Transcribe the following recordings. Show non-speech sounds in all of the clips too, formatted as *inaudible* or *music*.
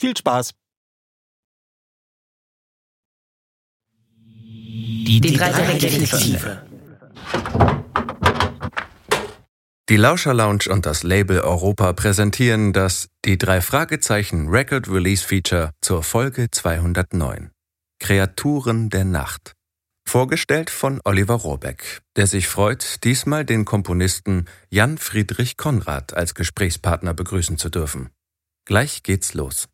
Viel Spaß! Die, die drei Detektive. Die Lauscher Lounge und das Label Europa präsentieren das Die drei Fragezeichen Record Release Feature zur Folge 209. Kreaturen der Nacht. Vorgestellt von Oliver Rohrbeck, der sich freut, diesmal den Komponisten Jan Friedrich Konrad als Gesprächspartner begrüßen zu dürfen. Gleich geht's los.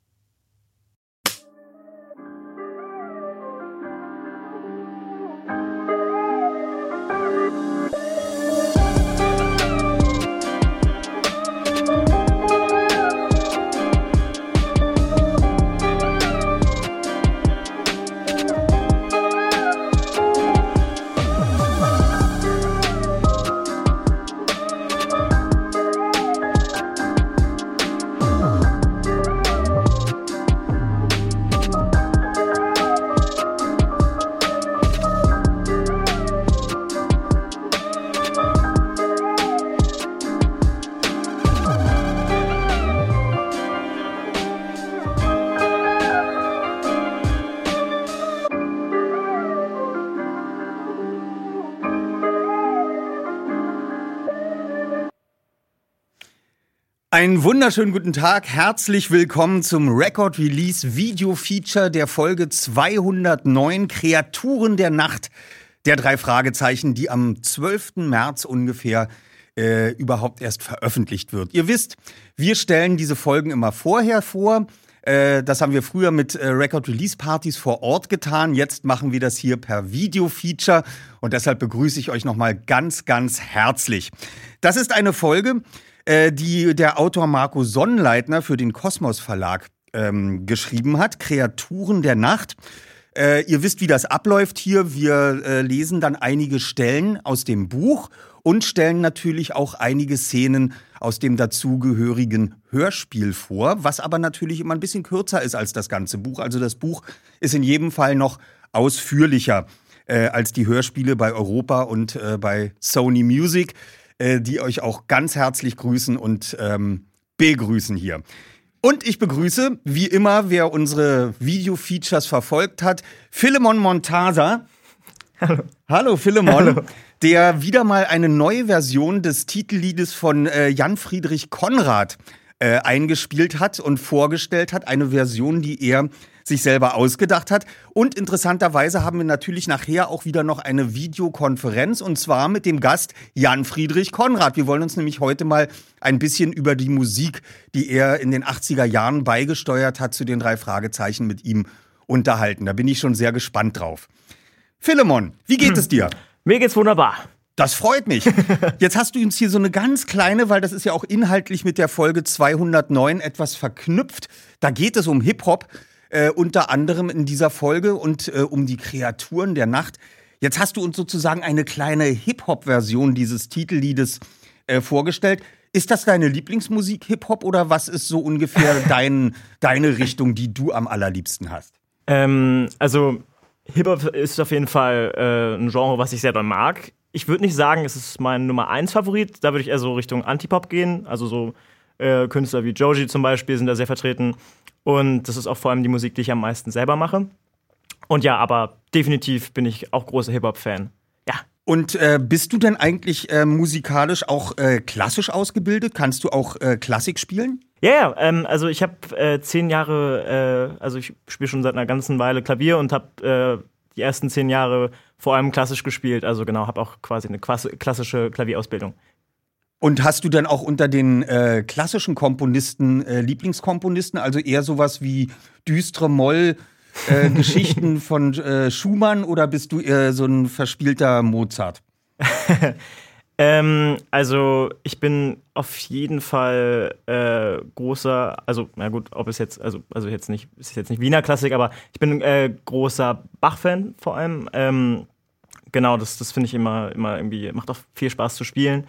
Einen wunderschönen guten Tag. Herzlich willkommen zum Record Release Video Feature der Folge 209 Kreaturen der Nacht der drei Fragezeichen, die am 12. März ungefähr äh, überhaupt erst veröffentlicht wird. Ihr wisst, wir stellen diese Folgen immer vorher vor. Äh, das haben wir früher mit äh, Record Release Partys vor Ort getan. Jetzt machen wir das hier per Video Feature und deshalb begrüße ich euch nochmal ganz, ganz herzlich. Das ist eine Folge, äh, die der Autor Marco Sonnleitner für den Kosmos Verlag ähm, geschrieben hat, Kreaturen der Nacht. Äh, ihr wisst, wie das abläuft hier. Wir äh, lesen dann einige Stellen aus dem Buch und stellen natürlich auch einige Szenen aus dem dazugehörigen Hörspiel vor, was aber natürlich immer ein bisschen kürzer ist als das ganze Buch. Also das Buch ist in jedem Fall noch ausführlicher äh, als die Hörspiele bei Europa und äh, bei Sony Music äh, die euch auch ganz herzlich grüßen und ähm, begrüßen hier. Und ich begrüße, wie immer, wer unsere Video-Features verfolgt hat, Philemon Montasa. Hallo. Hallo, Philemon. Hallo. Der wieder mal eine neue Version des Titelliedes von äh, Jan Friedrich Konrad äh, eingespielt hat und vorgestellt hat. Eine Version, die er sich selber ausgedacht hat. Und interessanterweise haben wir natürlich nachher auch wieder noch eine Videokonferenz und zwar mit dem Gast Jan Friedrich Konrad. Wir wollen uns nämlich heute mal ein bisschen über die Musik, die er in den 80er Jahren beigesteuert hat, zu den drei Fragezeichen mit ihm unterhalten. Da bin ich schon sehr gespannt drauf. Philemon, wie geht hm. es dir? Mir geht's wunderbar. Das freut mich. *laughs* Jetzt hast du uns hier so eine ganz kleine, weil das ist ja auch inhaltlich mit der Folge 209 etwas verknüpft. Da geht es um Hip-Hop, äh, unter anderem in dieser Folge und äh, um die Kreaturen der Nacht. Jetzt hast du uns sozusagen eine kleine Hip-Hop-Version dieses Titelliedes äh, vorgestellt. Ist das deine Lieblingsmusik, Hip-Hop, oder was ist so ungefähr *laughs* dein, deine Richtung, die du am allerliebsten hast? Ähm, also, Hip-Hop ist auf jeden Fall äh, ein Genre, was ich sehr doll mag. Ich würde nicht sagen, es ist mein Nummer 1 Favorit. Da würde ich eher so Richtung Antipop gehen. Also so äh, Künstler wie Joji zum Beispiel sind da sehr vertreten. Und das ist auch vor allem die Musik, die ich am meisten selber mache. Und ja, aber definitiv bin ich auch großer Hip-Hop-Fan. Ja. Und äh, bist du denn eigentlich äh, musikalisch auch äh, klassisch ausgebildet? Kannst du auch äh, Klassik spielen? Ja, ja, ähm, also ich habe äh, zehn Jahre, also ich spiele schon seit einer ganzen Weile Klavier und habe die ersten zehn Jahre vor allem klassisch gespielt. Also genau, habe auch quasi eine klassische Klavierausbildung. Und hast du dann auch unter den äh, klassischen Komponisten äh, Lieblingskomponisten, also eher sowas wie düstere Moll, äh, *laughs* Geschichten von äh, Schumann oder bist du eher so ein verspielter Mozart? *laughs* ähm, also ich bin auf jeden Fall äh, großer, also na gut, ob es jetzt, also also jetzt nicht, es ist jetzt nicht Wiener Klassik, aber ich bin äh, großer Bach-Fan vor allem. Ähm, genau, das, das finde ich immer, immer irgendwie, macht auch viel Spaß zu spielen.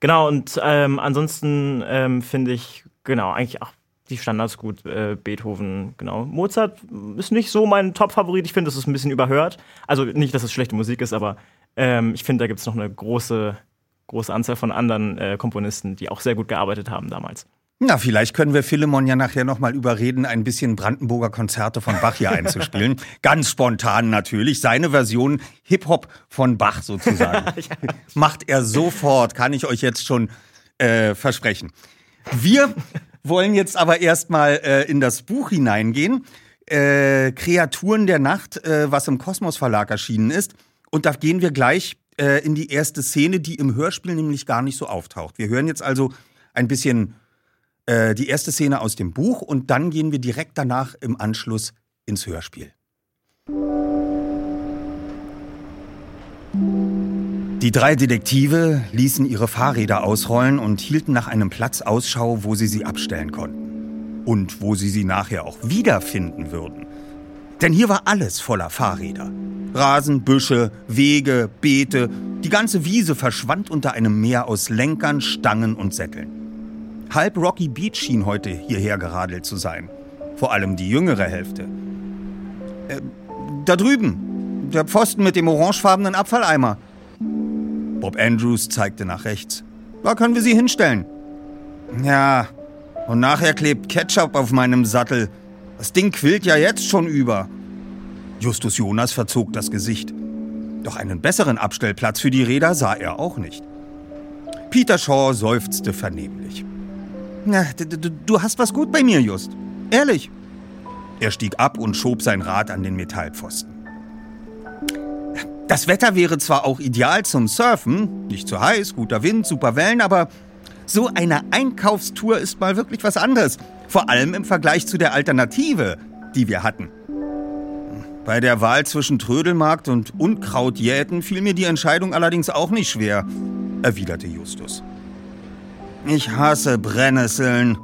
Genau, und ähm, ansonsten ähm, finde ich, genau, eigentlich auch die Standards gut. Äh, Beethoven, genau. Mozart ist nicht so mein Top-Favorit. Ich finde, das ist ein bisschen überhört. Also nicht, dass es schlechte Musik ist, aber ähm, ich finde, da gibt es noch eine große, große Anzahl von anderen äh, Komponisten, die auch sehr gut gearbeitet haben damals. Na, vielleicht können wir Philemon ja nachher nochmal überreden, ein bisschen Brandenburger Konzerte von Bach hier einzuspielen. *laughs* Ganz spontan natürlich. Seine Version Hip-Hop von Bach sozusagen. *laughs* ja. Macht er sofort, kann ich euch jetzt schon äh, versprechen. Wir wollen jetzt aber erstmal äh, in das Buch hineingehen. Äh, Kreaturen der Nacht, äh, was im Kosmos Verlag erschienen ist. Und da gehen wir gleich äh, in die erste Szene, die im Hörspiel nämlich gar nicht so auftaucht. Wir hören jetzt also ein bisschen äh, die erste Szene aus dem Buch und dann gehen wir direkt danach im Anschluss ins Hörspiel. Die drei Detektive ließen ihre Fahrräder ausrollen und hielten nach einem Platz Ausschau, wo sie sie abstellen konnten. Und wo sie sie nachher auch wiederfinden würden. Denn hier war alles voller Fahrräder. Rasen, Büsche, Wege, Beete, die ganze Wiese verschwand unter einem Meer aus Lenkern, Stangen und Sätteln. Halb Rocky Beach schien heute hierher geradelt zu sein. Vor allem die jüngere Hälfte. Äh, da drüben, der Pfosten mit dem orangefarbenen Abfalleimer. Bob Andrews zeigte nach rechts. Da können wir sie hinstellen. Ja, und nachher klebt Ketchup auf meinem Sattel. Das Ding quillt ja jetzt schon über. Justus Jonas verzog das Gesicht. Doch einen besseren Abstellplatz für die Räder sah er auch nicht. Peter Shaw seufzte vernehmlich. Na, du hast was gut bei mir, Just. Ehrlich. Er stieg ab und schob sein Rad an den Metallpfosten. Das Wetter wäre zwar auch ideal zum Surfen, nicht zu heiß, guter Wind, super Wellen, aber so eine Einkaufstour ist mal wirklich was anderes. Vor allem im Vergleich zu der Alternative, die wir hatten. Bei der Wahl zwischen Trödelmarkt und Unkrautjäten fiel mir die Entscheidung allerdings auch nicht schwer, erwiderte Justus. Ich hasse Brennnesseln.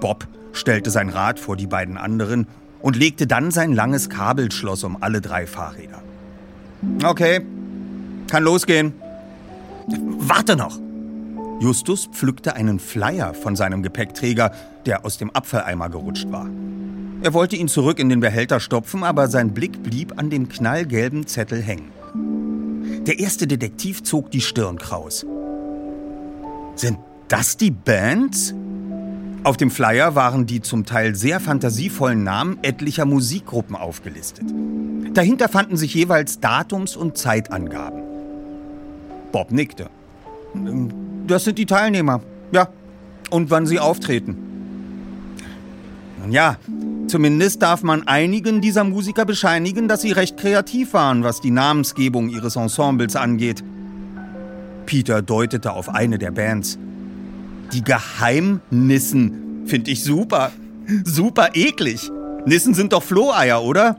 Bob stellte sein Rad vor die beiden anderen und legte dann sein langes Kabelschloss um alle drei Fahrräder. Okay, kann losgehen. Warte noch! Justus pflückte einen Flyer von seinem Gepäckträger, der aus dem Abfalleimer gerutscht war. Er wollte ihn zurück in den Behälter stopfen, aber sein Blick blieb an dem knallgelben Zettel hängen. Der erste Detektiv zog die Stirn kraus. Sind das die Bands? Auf dem Flyer waren die zum Teil sehr fantasievollen Namen etlicher Musikgruppen aufgelistet. Dahinter fanden sich jeweils Datums- und Zeitangaben. Bob nickte. Das sind die Teilnehmer. Ja. Und wann sie auftreten. Nun ja, zumindest darf man einigen dieser Musiker bescheinigen, dass sie recht kreativ waren, was die Namensgebung ihres Ensembles angeht. Peter deutete auf eine der Bands. Die Geheimnissen finde ich super. Super eklig. Nissen sind doch Floheier, oder?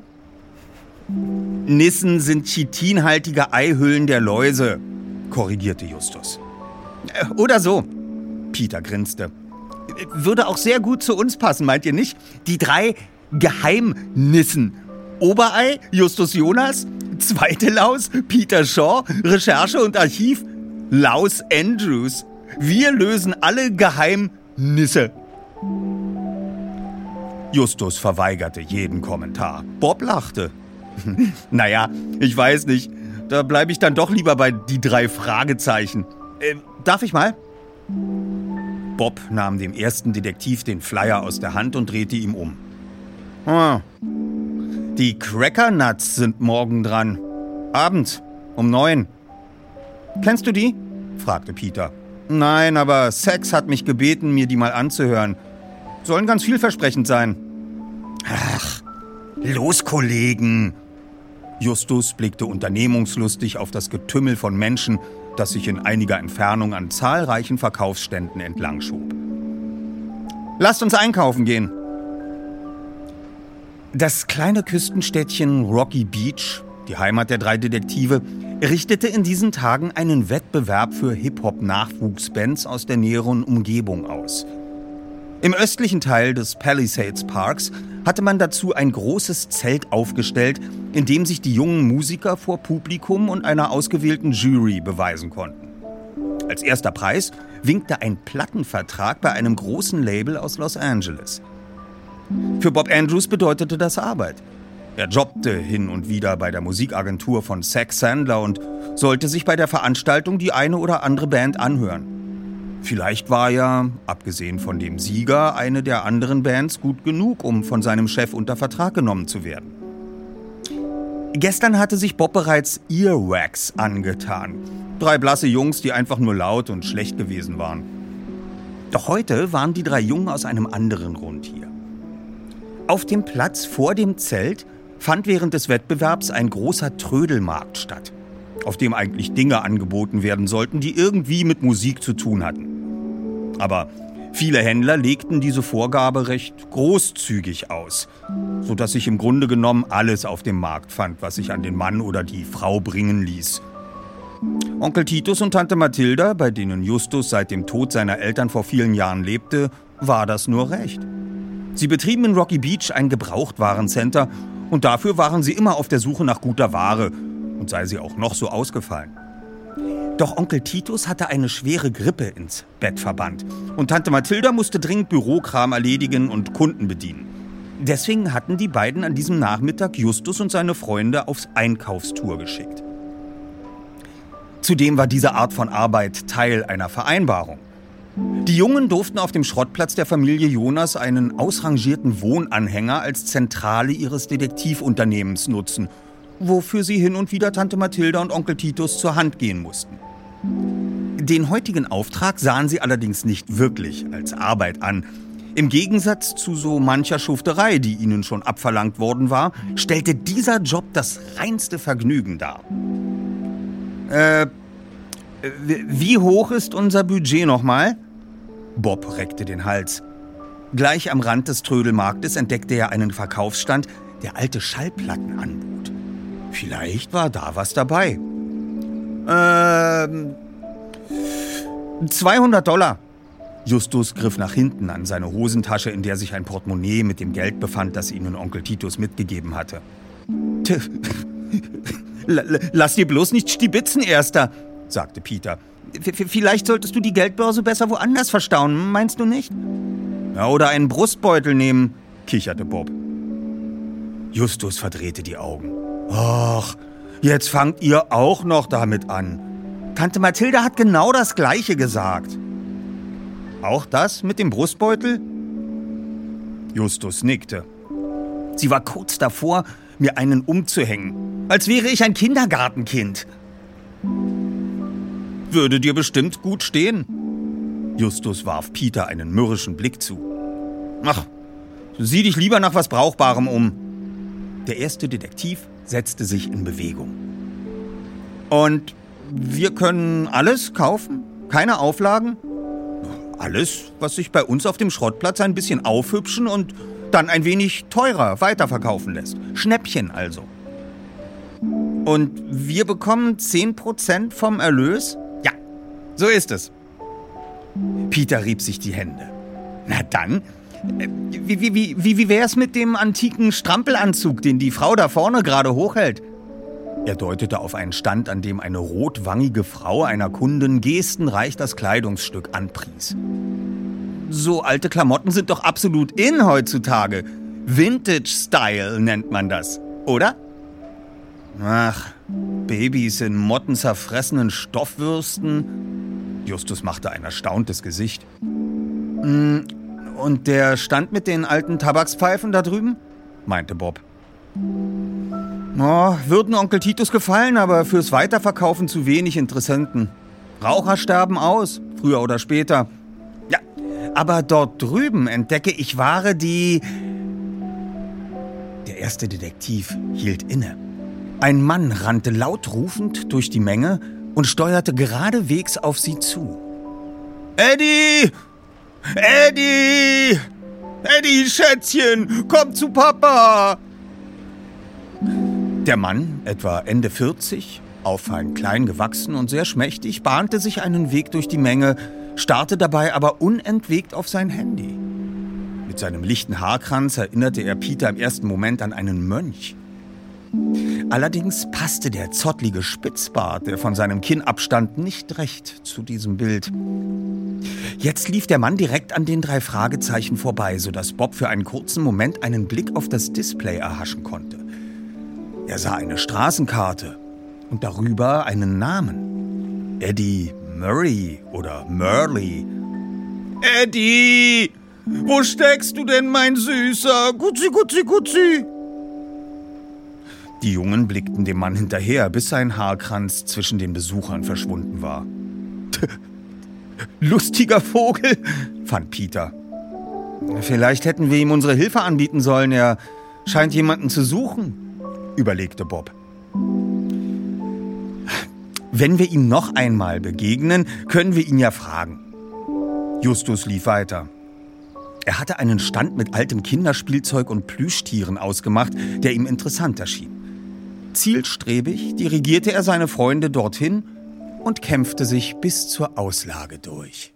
Nissen sind chitinhaltige Eihüllen der Läuse, korrigierte Justus. Äh, Oder so. Peter grinste. Würde auch sehr gut zu uns passen, meint ihr nicht? Die drei Geheimnissen. Oberei, Justus Jonas, zweite Laus, Peter Shaw, Recherche und Archiv, Laus Andrews. Wir lösen alle Geheimnisse. Justus verweigerte jeden Kommentar. Bob lachte. *laughs* naja, ich weiß nicht. Da bleibe ich dann doch lieber bei die drei Fragezeichen. Äh, darf ich mal? Bob nahm dem ersten Detektiv den Flyer aus der Hand und drehte ihm um. Ah, die Cracker Nuts sind morgen dran. Abends, um neun. Kennst du die? fragte Peter. Nein, aber Sex hat mich gebeten, mir die mal anzuhören. Sollen ganz vielversprechend sein. Ach, los, Kollegen! Justus blickte unternehmungslustig auf das Getümmel von Menschen, das sich in einiger Entfernung an zahlreichen Verkaufsständen entlang schob. Lasst uns einkaufen gehen. Das kleine Küstenstädtchen Rocky Beach, die Heimat der drei Detektive, richtete in diesen Tagen einen Wettbewerb für Hip-Hop-Nachwuchsbands aus der näheren Umgebung aus. Im östlichen Teil des Palisades Parks hatte man dazu ein großes Zelt aufgestellt, in dem sich die jungen Musiker vor Publikum und einer ausgewählten Jury beweisen konnten. Als erster Preis winkte ein Plattenvertrag bei einem großen Label aus Los Angeles. Für Bob Andrews bedeutete das Arbeit. Er jobbte hin und wieder bei der Musikagentur von Zack Sandler und sollte sich bei der Veranstaltung die eine oder andere Band anhören. Vielleicht war ja, abgesehen von dem Sieger, eine der anderen Bands gut genug, um von seinem Chef unter Vertrag genommen zu werden. Gestern hatte sich Bob bereits Earwax angetan. Drei blasse Jungs, die einfach nur laut und schlecht gewesen waren. Doch heute waren die drei Jungen aus einem anderen Grund hier. Auf dem Platz vor dem Zelt fand während des Wettbewerbs ein großer Trödelmarkt statt, auf dem eigentlich Dinge angeboten werden sollten, die irgendwie mit Musik zu tun hatten. Aber viele Händler legten diese Vorgabe recht großzügig aus, sodass sich im Grunde genommen alles auf dem Markt fand, was sich an den Mann oder die Frau bringen ließ. Onkel Titus und Tante Mathilda, bei denen Justus seit dem Tod seiner Eltern vor vielen Jahren lebte, war das nur recht. Sie betrieben in Rocky Beach ein Gebrauchtwarencenter und dafür waren sie immer auf der Suche nach guter Ware und sei sie auch noch so ausgefallen. Doch Onkel Titus hatte eine schwere Grippe ins Bett verbannt und Tante Mathilda musste dringend Bürokram erledigen und Kunden bedienen. Deswegen hatten die beiden an diesem Nachmittag Justus und seine Freunde aufs Einkaufstour geschickt. Zudem war diese Art von Arbeit Teil einer Vereinbarung. Die Jungen durften auf dem Schrottplatz der Familie Jonas einen ausrangierten Wohnanhänger als Zentrale ihres Detektivunternehmens nutzen, wofür sie hin und wieder Tante Mathilda und Onkel Titus zur Hand gehen mussten. Den heutigen Auftrag sahen sie allerdings nicht wirklich als Arbeit an. Im Gegensatz zu so mancher Schufterei, die ihnen schon abverlangt worden war, stellte dieser Job das reinste Vergnügen dar. Äh, wie hoch ist unser Budget nochmal? Bob reckte den Hals. Gleich am Rand des Trödelmarktes entdeckte er einen Verkaufsstand, der alte Schallplatten anbot. Vielleicht war da was dabei. Ähm. 200 Dollar. Justus griff nach hinten an seine Hosentasche, in der sich ein Portemonnaie mit dem Geld befand, das ihnen Onkel Titus mitgegeben hatte. *laughs* Lass dir bloß nicht stibitzen, Erster, sagte Peter. Vielleicht solltest du die Geldbörse besser woanders verstauen, meinst du nicht? Ja, oder einen Brustbeutel nehmen, kicherte Bob. Justus verdrehte die Augen. Ach, jetzt fangt ihr auch noch damit an. Tante Mathilda hat genau das Gleiche gesagt. Auch das mit dem Brustbeutel? Justus nickte. Sie war kurz davor, mir einen umzuhängen, als wäre ich ein Kindergartenkind. Würde dir bestimmt gut stehen. Justus warf Peter einen mürrischen Blick zu. Ach, sieh dich lieber nach was Brauchbarem um. Der erste Detektiv setzte sich in Bewegung. Und wir können alles kaufen? Keine Auflagen? Alles, was sich bei uns auf dem Schrottplatz ein bisschen aufhübschen und dann ein wenig teurer weiterverkaufen lässt. Schnäppchen also. Und wir bekommen 10% vom Erlös? So ist es. Peter rieb sich die Hände. Na dann, äh, wie, wie, wie, wie, wär's mit dem antiken Strampelanzug, den die Frau da vorne gerade hochhält? Er deutete auf einen Stand, an dem eine rotwangige Frau einer Kundin gestenreich das Kleidungsstück anpries. So alte Klamotten sind doch absolut in heutzutage. Vintage Style nennt man das, oder? Ach, Babys in mottenzerfressenen Stoffwürsten. Justus machte ein erstauntes Gesicht. Hm, und der Stand mit den alten Tabakspfeifen da drüben? meinte Bob. Oh, würden Onkel Titus gefallen, aber fürs Weiterverkaufen zu wenig Interessenten. Raucher sterben aus, früher oder später. Ja, aber dort drüben entdecke ich Ware, die... Der erste Detektiv hielt inne. Ein Mann rannte laut rufend durch die Menge und steuerte geradewegs auf sie zu. Eddie! Eddie! Eddie, Schätzchen, komm zu Papa! Der Mann, etwa Ende 40, auffallend klein gewachsen und sehr schmächtig, bahnte sich einen Weg durch die Menge, starrte dabei aber unentwegt auf sein Handy. Mit seinem lichten Haarkranz erinnerte er Peter im ersten Moment an einen Mönch. Allerdings passte der zottlige Spitzbart, der von seinem Kinn abstand, nicht recht zu diesem Bild. Jetzt lief der Mann direkt an den drei Fragezeichen vorbei, sodass Bob für einen kurzen Moment einen Blick auf das Display erhaschen konnte. Er sah eine Straßenkarte und darüber einen Namen. Eddie Murray oder Murley. Eddie! Wo steckst du denn, mein Süßer? Gutzi, gutzi, gutzi! Die Jungen blickten dem Mann hinterher, bis sein Haarkranz zwischen den Besuchern verschwunden war. *laughs* Lustiger Vogel, fand Peter. Vielleicht hätten wir ihm unsere Hilfe anbieten sollen. Er scheint jemanden zu suchen, überlegte Bob. Wenn wir ihm noch einmal begegnen, können wir ihn ja fragen. Justus lief weiter. Er hatte einen Stand mit altem Kinderspielzeug und Plüschtieren ausgemacht, der ihm interessant erschien. Zielstrebig dirigierte er seine Freunde dorthin und kämpfte sich bis zur Auslage durch.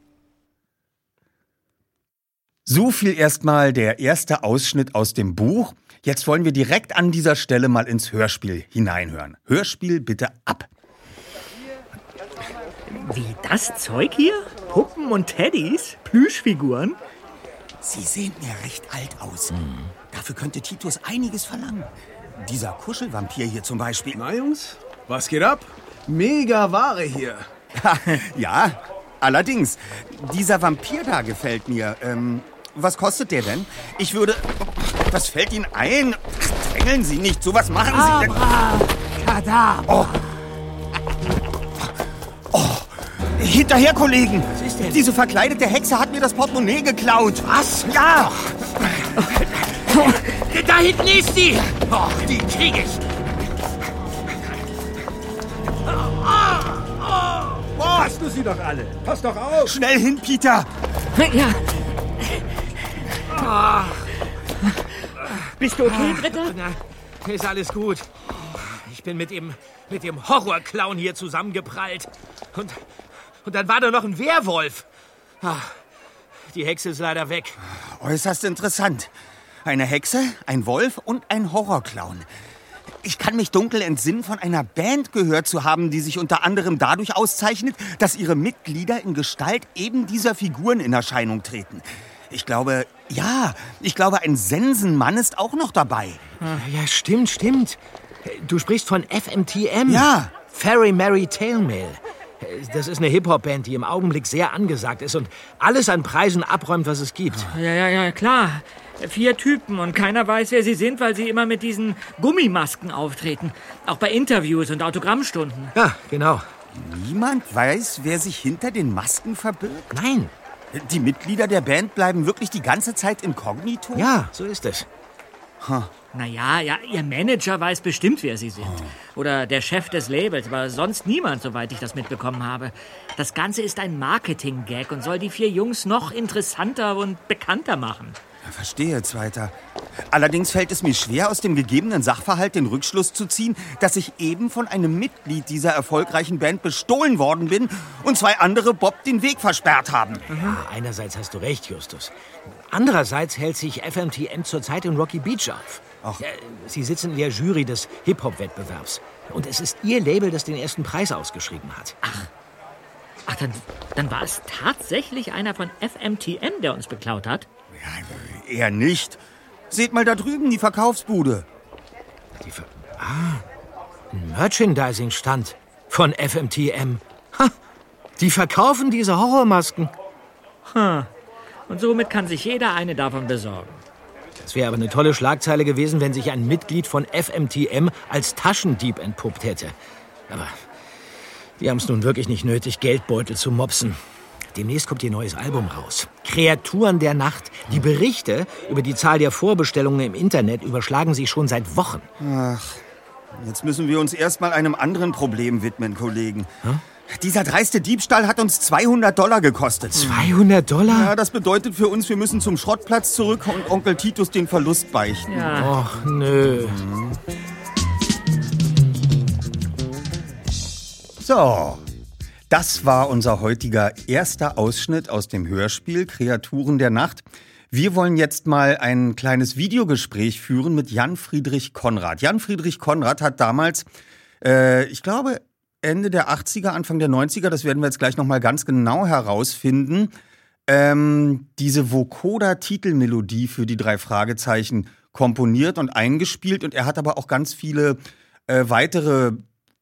So viel erstmal der erste Ausschnitt aus dem Buch. Jetzt wollen wir direkt an dieser Stelle mal ins Hörspiel hineinhören. Hörspiel bitte ab. Wie das Zeug hier? Puppen und Teddys? Plüschfiguren? Sie sehen mir recht alt aus. Dafür könnte Titus einiges verlangen. Dieser Kuschelvampir hier zum Beispiel. Na, Jungs, was geht ab? Mega Ware hier. *laughs* ja, allerdings. Dieser Vampir da gefällt mir. Ähm, was kostet der denn? Ich würde. Was fällt Ihnen ein? Drängeln Sie nicht. So was machen Sie denn. Kadabra! Oh. Hinterher, Kollegen! Was ist denn? Diese verkleidete Hexe hat mir das Portemonnaie geklaut. Was? Ja! *laughs* Da hinten ist sie! Och, die krieg ich! Hast du sie doch alle? Pass doch auf! Schnell hin, Peter! Ja. Bist du okay, Dritter? Na, ist alles gut. Ich bin mit dem, mit dem Horrorclown hier zusammengeprallt. Und, und dann war da noch ein Werwolf. Ah, die Hexe ist leider weg. Äußerst interessant. Eine Hexe, ein Wolf und ein Horrorclown. Ich kann mich dunkel entsinnen, von einer Band gehört zu haben, die sich unter anderem dadurch auszeichnet, dass ihre Mitglieder in Gestalt eben dieser Figuren in Erscheinung treten. Ich glaube, ja, ich glaube, ein Sensenmann ist auch noch dabei. Ja, stimmt, stimmt. Du sprichst von FMTM. Ja. Fairy Mary Tailmail. Das ist eine Hip-Hop-Band, die im Augenblick sehr angesagt ist und alles an Preisen abräumt, was es gibt. Ja, ja, ja, klar. Vier Typen und keiner weiß, wer sie sind, weil sie immer mit diesen Gummimasken auftreten. Auch bei Interviews und Autogrammstunden. Ja, genau. Niemand weiß, wer sich hinter den Masken verbirgt. Nein. Die Mitglieder der Band bleiben wirklich die ganze Zeit inkognito? Ja, so ist es. Naja, ja, ihr Manager weiß bestimmt, wer sie sind. Oder der Chef des Labels, aber sonst niemand, soweit ich das mitbekommen habe. Das Ganze ist ein Marketing-Gag und soll die vier Jungs noch interessanter und bekannter machen. Verstehe, Zweiter. Allerdings fällt es mir schwer, aus dem gegebenen Sachverhalt den Rückschluss zu ziehen, dass ich eben von einem Mitglied dieser erfolgreichen Band bestohlen worden bin und zwei andere Bob den Weg versperrt haben. Ja, einerseits hast du recht, Justus. Andererseits hält sich FMTM zurzeit in Rocky Beach auf. Ach. Ja, Sie sitzen in der Jury des Hip-Hop-Wettbewerbs. Und es ist Ihr Label, das den ersten Preis ausgeschrieben hat. Ach, dann, dann war es tatsächlich einer von FMTM, der uns beklaut hat? Eher nicht. Seht mal da drüben die Verkaufsbude. Die Ver ah, ein Merchandising-Stand von FMTM. Ha, die verkaufen diese Horrormasken. Und somit kann sich jeder eine davon besorgen. Das wäre aber eine tolle Schlagzeile gewesen, wenn sich ein Mitglied von FMTM als Taschendieb entpuppt hätte. Aber die haben es nun wirklich nicht nötig, Geldbeutel zu mopsen. Demnächst kommt ihr neues Album raus. Kreaturen der Nacht. Die Berichte über die Zahl der Vorbestellungen im Internet überschlagen sich schon seit Wochen. Jetzt müssen wir uns erstmal einem anderen Problem widmen, Kollegen. Dieser dreiste Diebstahl hat uns 200 Dollar gekostet. 200 Dollar? Ja, das bedeutet für uns, wir müssen zum Schrottplatz zurück und Onkel Titus den Verlust beichten. Ja, Och, nö. So, das war unser heutiger erster Ausschnitt aus dem Hörspiel Kreaturen der Nacht. Wir wollen jetzt mal ein kleines Videogespräch führen mit Jan Friedrich Konrad. Jan Friedrich Konrad hat damals, äh, ich glaube, Ende der 80er, Anfang der 90er, das werden wir jetzt gleich nochmal ganz genau herausfinden, ähm, diese Vokoda-Titelmelodie für die drei Fragezeichen komponiert und eingespielt. Und er hat aber auch ganz viele äh, weitere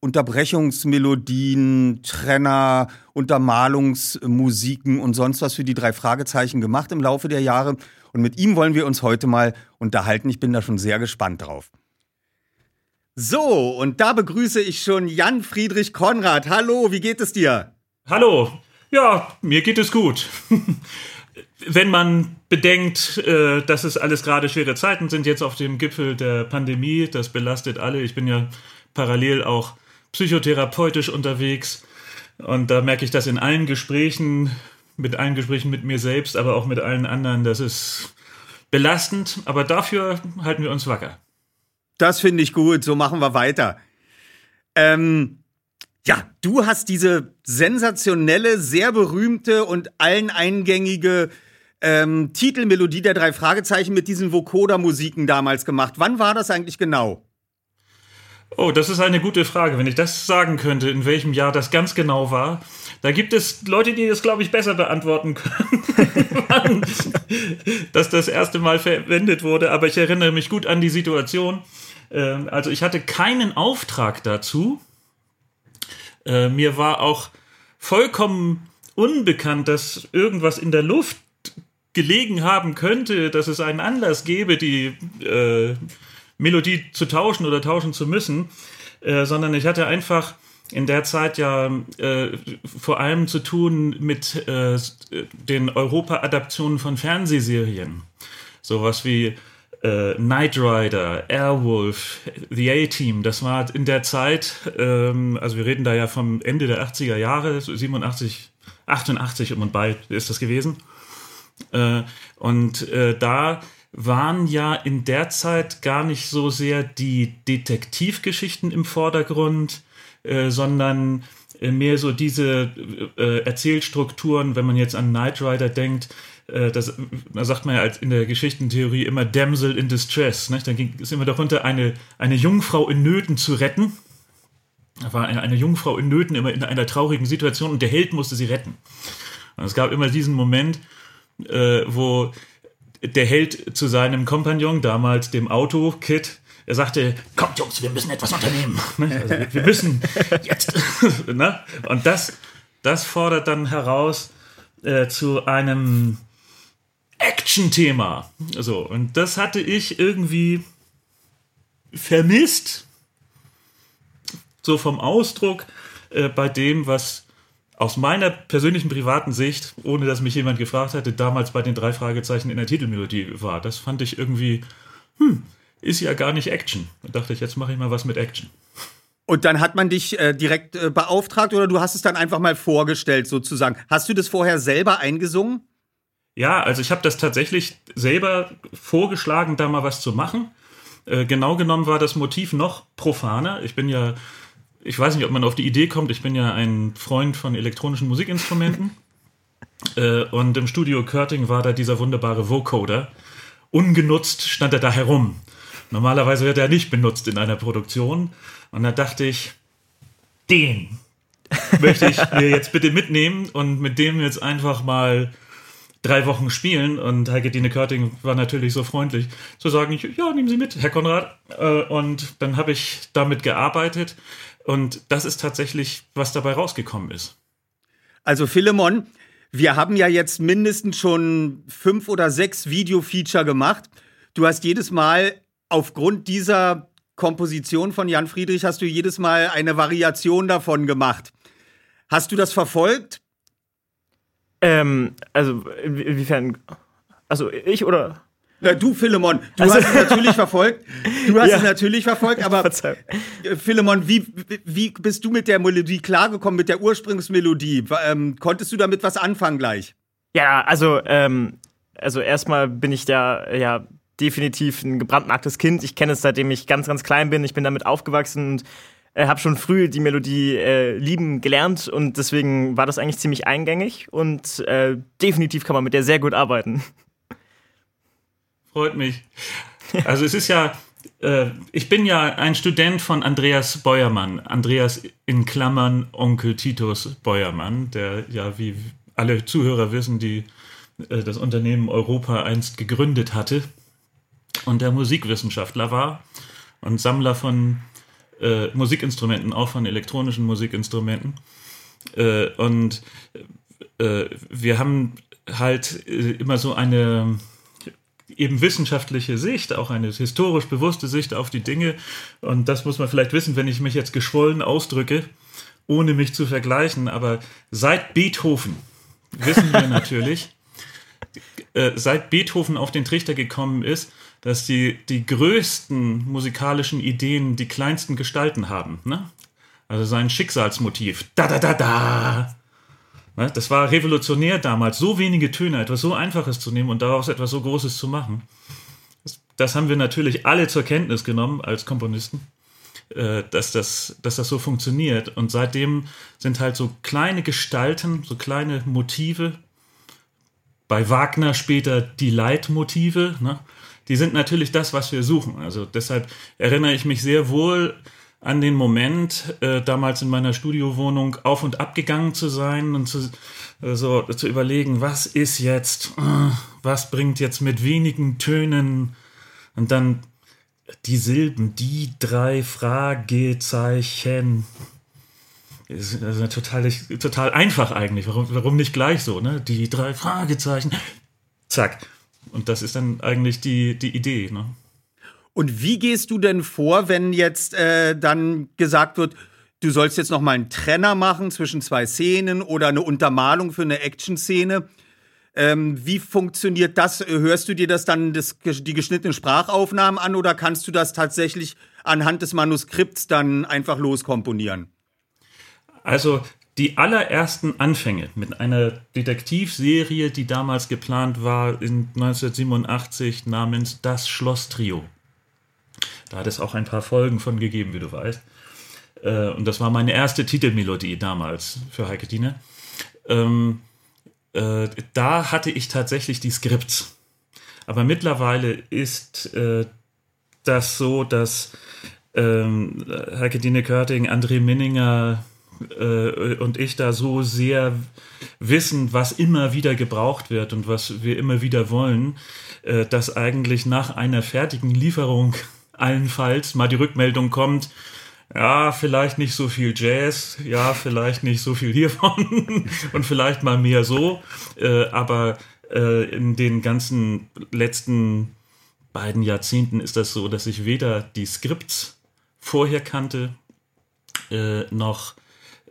Unterbrechungsmelodien, Trenner, Untermalungsmusiken und sonst was für die drei Fragezeichen gemacht im Laufe der Jahre. Und mit ihm wollen wir uns heute mal unterhalten. Ich bin da schon sehr gespannt drauf. So, und da begrüße ich schon Jan Friedrich Konrad. Hallo, wie geht es dir? Hallo. Ja, mir geht es gut. *laughs* Wenn man bedenkt, äh, dass es alles gerade schwere Zeiten sind, jetzt auf dem Gipfel der Pandemie, das belastet alle. Ich bin ja parallel auch psychotherapeutisch unterwegs und da merke ich das in allen Gesprächen, mit allen Gesprächen mit mir selbst, aber auch mit allen anderen. Das ist belastend, aber dafür halten wir uns wacker. Das finde ich gut, so machen wir weiter. Ähm, ja, du hast diese sensationelle, sehr berühmte und allen eingängige ähm, Titelmelodie der drei Fragezeichen mit diesen Vocoder-Musiken damals gemacht. Wann war das eigentlich genau? Oh, das ist eine gute Frage. Wenn ich das sagen könnte, in welchem Jahr das ganz genau war, da gibt es Leute, die das, glaube ich, besser beantworten können, *laughs* dass das erste Mal verwendet wurde. Aber ich erinnere mich gut an die Situation. Ähm, Also ich hatte keinen Auftrag dazu. Äh, Mir war auch vollkommen unbekannt, dass irgendwas in der Luft gelegen haben könnte, dass es einen Anlass gäbe, die äh, Melodie zu tauschen oder tauschen zu müssen, äh, sondern ich hatte einfach in der Zeit ja äh, vor allem zu tun mit äh, den Europa-Adaptionen von Fernsehserien. Sowas wie äh, Knight Rider, Airwolf, The A-Team, das war in der Zeit, ähm, also wir reden da ja vom Ende der 80er Jahre, so 87, 88 um und bei ist das gewesen. Äh, und äh, da waren ja in der Zeit gar nicht so sehr die Detektivgeschichten im Vordergrund, äh, sondern äh, mehr so diese äh, Erzählstrukturen, wenn man jetzt an Knight Rider denkt, äh, das, da sagt man ja als in der Geschichtentheorie immer Damsel in Distress. Ne? Dann ging es immer darunter, eine, eine Jungfrau in Nöten zu retten. Da war eine, eine Jungfrau in Nöten immer in einer traurigen Situation und der Held musste sie retten. Und es gab immer diesen Moment, äh, wo der Held zu seinem Kompagnon, damals dem Auto-Kid, er sagte, kommt Jungs, wir müssen etwas unternehmen. *laughs* Ne? Also, wir- wir müssen *laughs* jetzt. *laughs* ne? Und das, das fordert dann heraus äh, zu einem Action-Thema. So, und das hatte ich irgendwie vermisst. So vom Ausdruck äh, bei dem, was aus meiner persönlichen privaten Sicht, ohne dass mich jemand gefragt hatte, damals bei den drei Fragezeichen in der Titelmelodie war. Das fand ich irgendwie, hm, ist ja gar nicht Action. Da dachte ich, jetzt mache ich mal was mit Action. Und dann hat man dich äh, direkt äh, beauftragt oder du hast es dann einfach mal vorgestellt sozusagen. Hast du das vorher selber eingesungen? Ja, also ich habe das tatsächlich selber vorgeschlagen, da mal was zu machen. Äh, genau genommen war das Motiv noch profaner. Ich bin ja, ich weiß nicht, ob man auf die Idee kommt, ich bin ja ein Freund von elektronischen Musikinstrumenten. *laughs* äh, und im Studio Körting war da dieser wunderbare Vocoder. Ungenutzt stand er da herum. Normalerweise wird er nicht benutzt in einer Produktion. Und da dachte ich, den möchte ich mir jetzt bitte mitnehmen und mit dem jetzt einfach mal drei Wochen spielen. Und Heike Dine Körting war natürlich so freundlich zu sagen, ja, nehmen Sie mit, Herr Konrad. Äh, und dann habe ich damit gearbeitet. Und das ist tatsächlich, was dabei rausgekommen ist. Also Philemon, wir haben ja jetzt mindestens schon fünf oder sechs Video-Feature gemacht. Du hast jedes Mal aufgrund dieser Komposition von Jan Friedrich hast du jedes Mal eine Variation davon gemacht. Hast du das verfolgt? Ähm, also inwiefern? Also ich oder? Na, du, Philemon, du also, hast es natürlich verfolgt. *laughs* Du hast ja. es natürlich verfolgt, aber äh, Philemon, wie, wie bist du mit der Melodie klargekommen, mit der Ursprungsmelodie? Ähm, konntest du damit was anfangen gleich? Ja, also, ähm, also erstmal bin ich da ja definitiv ein gebrandmarktes Kind. Ich kenne es seitdem ich ganz, ganz klein bin. Ich bin damit aufgewachsen und äh, habe schon früh die Melodie äh, lieben gelernt und deswegen war das eigentlich ziemlich eingängig und äh, definitiv kann man mit der sehr gut arbeiten. Freut mich. Also es ist ja, äh, ich bin ja ein Student von Andreas Beuermann. Andreas in Klammern Onkel Titus Beuermann, der ja, wie alle Zuhörer wissen, die äh, das Unternehmen Europa einst gegründet hatte und der Musikwissenschaftler war und Sammler von äh, Musikinstrumenten, auch von elektronischen Musikinstrumenten. Äh, und äh, wir haben halt äh, immer so eine eben wissenschaftliche Sicht, auch eine historisch bewusste Sicht auf die Dinge. Und das muss man vielleicht wissen, wenn ich mich jetzt geschwollen ausdrücke, ohne mich zu vergleichen. Aber seit Beethoven wissen wir natürlich, *laughs* äh, seit Beethoven auf den Trichter gekommen ist, dass die, die größten musikalischen Ideen die kleinsten Gestalten haben. Ne? Also sein Schicksalsmotiv. Da, da, da, da. Ne? Das war revolutionär damals, so wenige Töne, etwas so Einfaches zu nehmen und daraus etwas so Großes zu machen. Das, haben wir natürlich alle zur Kenntnis genommen als Komponisten, äh, dass, das, dass das so funktioniert. Und seitdem sind halt so kleine Gestalten, so kleine Motive, bei Wagner später die Leitmotive, ne? die sind natürlich das, was wir suchen. Also deshalb erinnere ich mich sehr wohl an den Moment, äh, damals in meiner Studiowohnung auf und ab gegangen zu sein und zu, äh, so, zu überlegen, was ist jetzt, äh, was bringt jetzt mit wenigen Tönen und dann die Silben, die drei Fragezeichen. Ist also total, total einfach eigentlich. Warum, warum nicht gleich so, ne? Die drei Fragezeichen. Zack. Und das ist dann eigentlich die, die Idee. Ne? Und wie gehst du denn vor, wenn jetzt äh, dann gesagt wird, du sollst jetzt noch mal einen Trenner machen zwischen zwei Szenen oder eine Untermalung für eine Action-Szene? Ähm, wie funktioniert das? Hörst du dir das dann das, die geschnittenen Sprachaufnahmen an oder kannst du das tatsächlich anhand des Manuskripts dann einfach loskomponieren? Also die allerersten Anfänge mit einer Detektivserie, die damals geplant war in 1987 namens Das Schloss Trio. Da hat es auch ein paar Folgen von gegeben, wie du weißt. Äh, und das war meine erste Titelmelodie damals für Heike Dine. Ähm, äh, da hatte ich tatsächlich die Skripts. Aber mittlerweile ist äh, das so, dass ähm, Heike Dine Körting, André Minninger, und ich da so sehr wissen, was immer wieder gebraucht wird und was wir immer wieder wollen, dass eigentlich nach einer fertigen Lieferung allenfalls mal die Rückmeldung kommt, ja, vielleicht nicht so viel Jazz, ja, vielleicht nicht so viel hiervon *laughs* und vielleicht mal mehr so, äh, aber äh, in den ganzen letzten beiden Jahrzehnten ist das so, dass ich weder die Skripts vorher kannte, äh, noch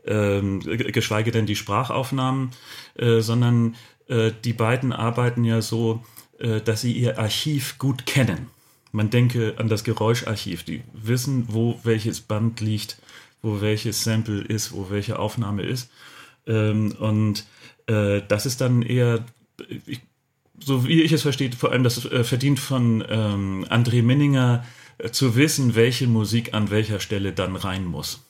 ähm, geschweige denn die Sprachaufnahmen, äh, sondern äh, die beiden arbeiten ja so, äh, dass sie ihr Archiv gut kennen. Man denke an das Geräuscharchiv, die wissen, wo welches Band liegt, wo welches Sample ist, wo welche Aufnahme ist. Ähm, und äh, das ist dann eher, ich so wie ich es verstehe, vor allem das äh, verdient von ähm, André Minninger äh, zu wissen, welche Musik an welcher Stelle dann rein muss.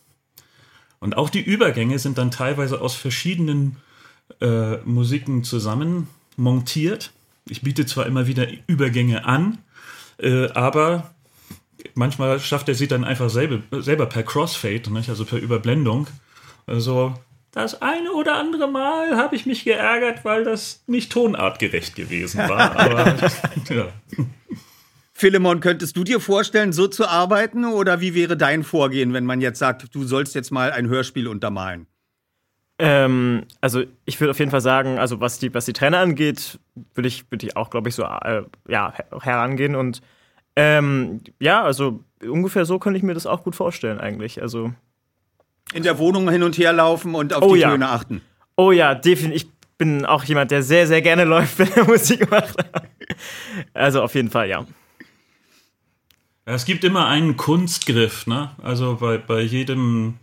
Und auch die Übergänge sind dann teilweise aus verschiedenen äh, Musiken zusammen montiert. Ich biete zwar immer wieder Übergänge an, äh, aber manchmal schafft er sie dann einfach selber, selber per Crossfade, nicht? also per Überblendung. Also das eine oder andere Mal habe ich mich geärgert, weil das nicht tonartgerecht gewesen war. *laughs* Aber, ja. Philemon, könntest du dir vorstellen, so zu arbeiten? Oder wie wäre dein Vorgehen, wenn man jetzt sagt, du sollst jetzt mal ein Hörspiel untermalen? Ähm, also ich würde auf jeden Fall sagen, also was die, was die Trainer angeht, würde ich, würd ich auch, glaube ich, so äh, ja, herangehen. Und ähm, ja, also ungefähr so könnte ich mir das auch gut vorstellen, eigentlich. Also in der Wohnung hin und her laufen und auf oh, die ja. Töne achten. Oh ja, definitiv. Ich bin auch jemand, der sehr, sehr gerne läuft, *laughs* wenn er Musik macht. also auf jeden Fall, ja. Es gibt immer einen Kunstgriff, ne? Also bei, bei, jedem,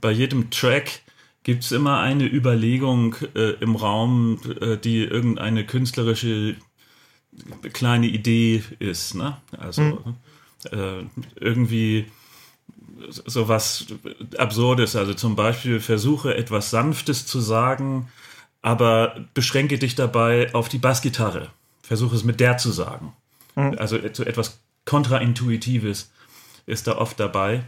bei jedem Track gibt es immer eine Überlegung äh, im Raum, äh, die irgendeine künstlerische kleine Idee ist, ne? Also mhm. äh, irgendwie so was Absurdes. Also zum Beispiel versuche etwas Sanftes zu sagen, aber beschränke dich dabei auf die Bassgitarre. Versuche es mit der zu sagen. Mhm. Also so etwas Kontraintuitives ist da oft dabei.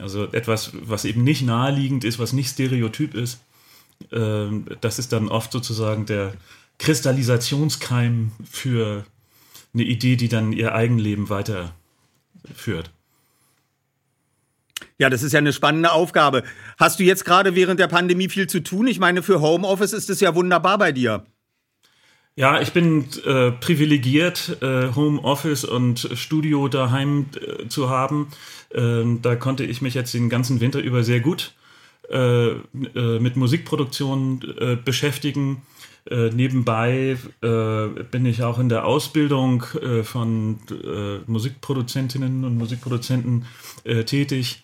Also etwas, was eben nicht naheliegend ist, was nicht stereotyp ist. Ähm, das ist dann oft sozusagen der Kristallisationskeim für eine Idee, die dann ihr Eigenleben weiterführt. Ja, das ist ja eine spannende Aufgabe. Hast du jetzt gerade während der Pandemie viel zu tun? Ich meine, für Homeoffice ist es ja wunderbar bei dir. Ja, ich bin äh, privilegiert, äh, Homeoffice und Studio daheim äh, zu haben. Ähm, da konnte ich mich jetzt den ganzen Winter über sehr gut äh, äh, mit Musikproduktion äh, beschäftigen. nebenbei bin ich auch in der Ausbildung von Musikproduzentinnen und Musikproduzenten tätig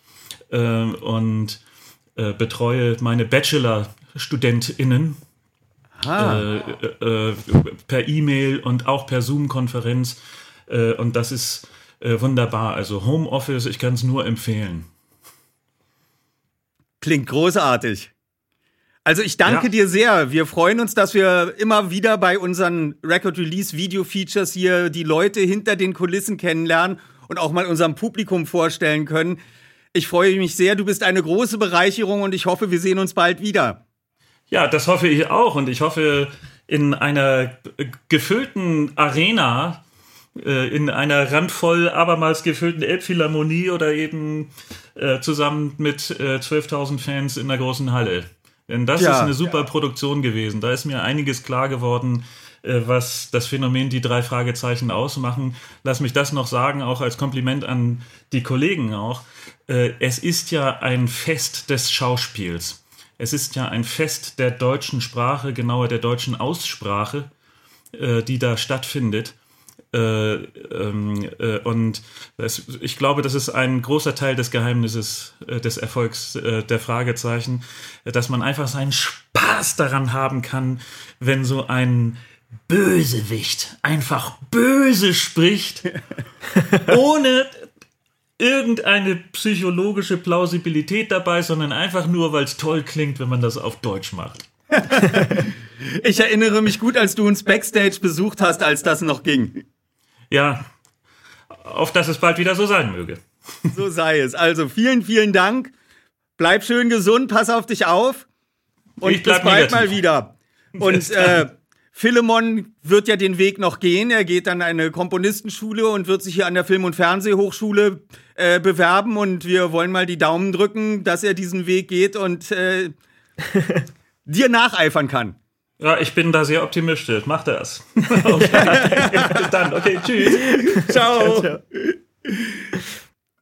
und betreue meine Bachelor-StudentInnen äh, äh, per E-Mail und auch per Zoom-Konferenz. Äh, und das ist äh, wunderbar. Also Homeoffice, ich kann es nur empfehlen. Klingt großartig. Also ich danke ja. dir sehr. Wir freuen uns, dass wir immer wieder bei unseren Record Release Video Features hier die Leute hinter den Kulissen kennenlernen und auch mal unserem Publikum vorstellen können. Ich freue mich sehr. Du bist eine große Bereicherung und ich hoffe, wir sehen uns bald wieder. Ja, das hoffe ich auch und ich hoffe in einer gefüllten Arena, äh, in einer randvoll abermals gefüllten Elbphilharmonie oder eben äh, zusammen mit äh, 12.000 Fans in der großen Halle. Denn das ja, ist eine super ja. Produktion gewesen. Da ist mir einiges klar geworden, äh, was das Phänomen die drei Fragezeichen ausmachen. Lass mich das noch sagen, auch als Kompliment an die Kollegen auch. Äh, es ist ja ein Fest des Schauspiels. Es ist ja ein Fest der deutschen Sprache, genauer der deutschen Aussprache, äh, die da stattfindet. Äh, ähm, äh, und das, ich glaube, das ist ein großer Teil des Geheimnisses äh, des Erfolgs äh, der Fragezeichen, dass man einfach seinen Spaß daran haben kann, wenn so ein Bösewicht einfach böse spricht, *laughs* ohne irgendeine psychologische Plausibilität dabei, sondern einfach nur, weil es toll klingt, wenn man das auf Deutsch macht. *laughs* ich erinnere mich gut, als du uns Backstage besucht hast, als das noch ging. Ja, auf dass es bald wieder so sein möge. *laughs* So sei es. Also vielen, vielen Dank. Bleib schön gesund, pass auf dich auf. Und bis bald negativ. mal wieder. Und *laughs* äh, Philemon wird ja den Weg noch gehen. Er geht an eine Komponistenschule und wird sich hier an der Film- und Fernsehhochschule äh, bewerben. Und wir wollen mal die Daumen drücken, dass er diesen Weg geht und äh, *laughs* dir nacheifern kann. Ja, ich bin da sehr optimistisch. Mach das. *laughs* *laughs* okay. Bis dann. Okay, tschüss. Ciao. Ciao.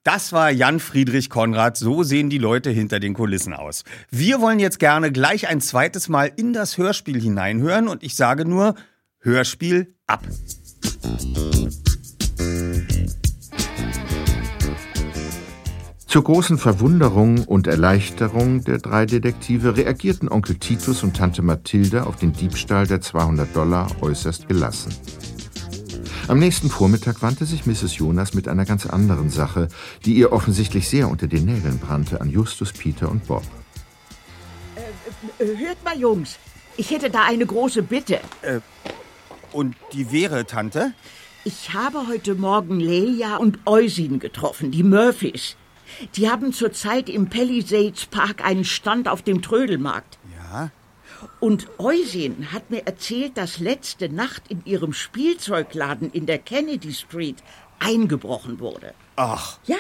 Das war Jan Friedrich Konrad. So sehen die Leute hinter den Kulissen aus. Wir wollen jetzt gerne gleich ein zweites Mal in das Hörspiel hineinhören und ich sage nur Hörspiel ab. Zur großen Verwunderung und Erleichterung der drei Detektive reagierten Onkel Titus und Tante Mathilda auf den Diebstahl der 200 Dollar äußerst gelassen. Am nächsten Vormittag wandte sich Mrs. Jonas mit einer ganz anderen Sache, die ihr offensichtlich sehr unter den Nägeln brannte, an Justus, Peter und Bob. Äh, hört mal, Jungs, ich hätte da eine große Bitte. Äh, und die wäre, Tante? Ich habe heute Morgen Lelia und Eusin getroffen, die Murphys. Die haben zurzeit im Palisades Park einen Stand auf dem Trödelmarkt. Ja. Und Eusin hat mir erzählt, dass letzte Nacht in ihrem Spielzeugladen in der Kennedy Street eingebrochen wurde. Ach. Ja,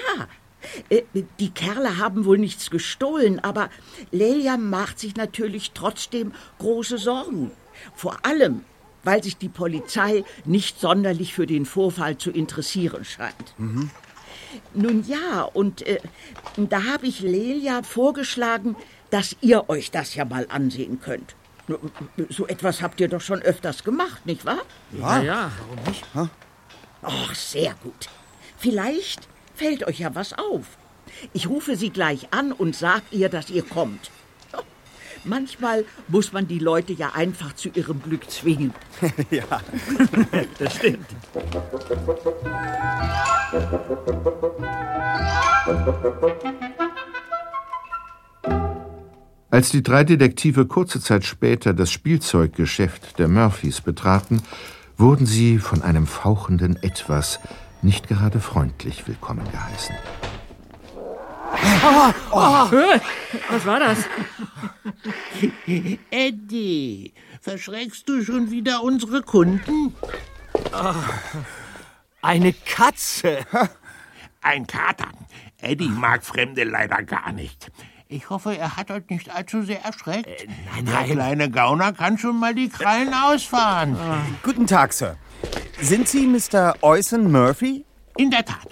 äh, die Kerle haben wohl nichts gestohlen, aber Lelia macht sich natürlich trotzdem große Sorgen. Vor allem, weil sich die Polizei nicht sonderlich für den Vorfall zu interessieren scheint. Mhm. Nun ja, und äh, da habe ich Lelia vorgeschlagen, dass ihr euch das ja mal ansehen könnt. So etwas habt ihr doch schon öfters gemacht, nicht wahr? Ja, ja, warum nicht? Ach, sehr gut. Vielleicht fällt euch ja was auf. Ich rufe sie gleich an und sag ihr, dass ihr kommt. Manchmal muss man die Leute ja einfach zu ihrem Glück zwingen. *laughs* ja, *laughs* das stimmt. Als die drei Detektive kurze Zeit später das Spielzeuggeschäft der Murphys betraten, wurden sie von einem fauchenden Etwas nicht gerade freundlich willkommen geheißen. Oh, oh. Was war das? *laughs* Eddie, verschreckst du schon wieder unsere Kunden? Oh, eine Katze. *laughs* Ein Kater. Eddie mag Fremde leider gar nicht. Ich hoffe, er hat euch nicht allzu sehr erschreckt. Äh, nein, Der nein. kleine Gauner kann schon mal die Krallen ausfahren. Guten Tag, Sir. Sind Sie Mr. Eusen Murphy? In der Tat,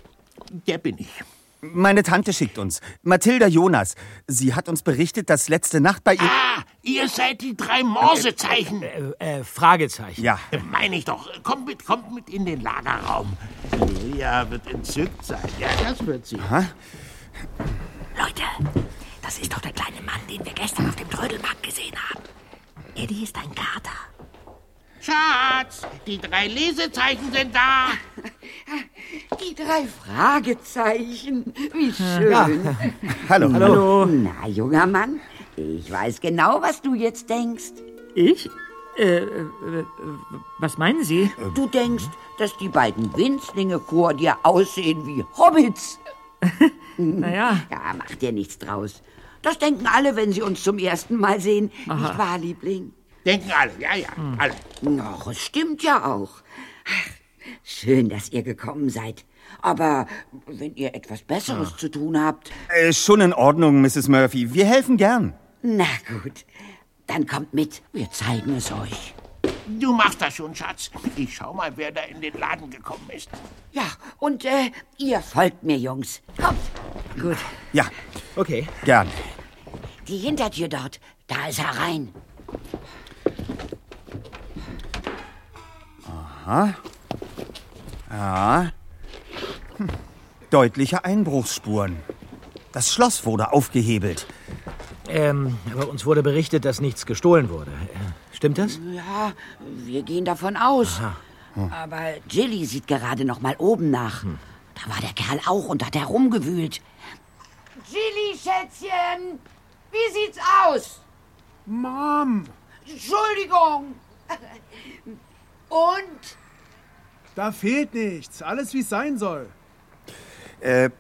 der bin ich. Meine Tante schickt uns. Mathilda Jonas. Sie hat uns berichtet, dass letzte Nacht bei ihr... Ah, ihr seid die drei Morsezeichen. Äh, äh, Fragezeichen. Ja. Meine ich doch. Kommt mit, kommt mit in den Lagerraum. Lilia wird entzückt sein. Ja, das wird sie. Ha? Leute, das ist doch der kleine Mann, den wir gestern auf dem Trödelmarkt gesehen haben. Eddie ist ein Kater. Schatz, die drei Lesezeichen sind da. *laughs* Die drei Fragezeichen. Wie schön. Ja. Hallo. Hallo. Na, junger Mann, ich weiß genau, was du jetzt denkst. Ich? Äh, äh, was meinen Sie? Du denkst, dass die beiden Winzlinge vor dir aussehen wie Hobbits. *laughs* naja. Ja, mach dir nichts draus. Das denken alle, wenn sie uns zum ersten Mal sehen. Aha. Nicht wahr, Liebling? Denken alle, ja, ja, hm. alle. Ach, es stimmt ja auch. Schön, dass ihr gekommen seid. Aber wenn ihr etwas Besseres Ah. zu tun habt. Äh, schon in Ordnung, Mrs. Murphy. Wir helfen gern. Na gut, dann kommt mit. Wir zeigen es euch. Du machst das schon, Schatz. Ich schau mal, wer da in den Laden gekommen ist. Ja, und äh, ihr folgt mir, Jungs. Kommt. Gut. Ja. Okay. Gern. Die Hintertür dort, da ist herein. Aha. Ja. Hm. Deutliche Einbruchsspuren. Das Schloss wurde aufgehebelt. Ähm, aber uns wurde berichtet, dass nichts gestohlen wurde. Stimmt das? Ja, wir gehen davon aus. Hm. Aber Jilly sieht gerade noch mal oben nach. Da war der Kerl auch und hat herumgewühlt. Jilly, Schätzchen, wie sieht's aus? Mom, Entschuldigung. Und? da fehlt nichts. Alles, wie es sein soll. Äh,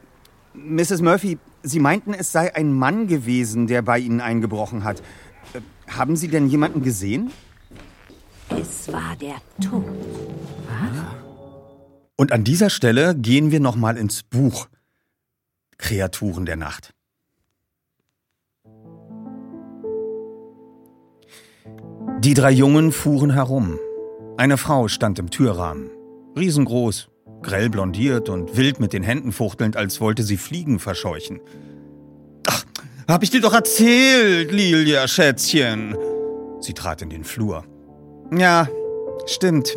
Mrs. Murphy, Sie meinten, es sei ein Mann gewesen, der bei Ihnen eingebrochen hat. Äh, haben Sie denn jemanden gesehen? Es war der Tod. Und an dieser Stelle gehen wir noch mal ins Buch Kreaturen der Nacht. Die drei Jungen fuhren herum. Eine Frau stand im Türrahmen. Riesengroß, grell blondiert und wild mit den Händen fuchtelnd, als wollte sie Fliegen verscheuchen. Ach, hab ich dir doch erzählt, Lilia, Schätzchen. Sie trat in den Flur. Ja, stimmt.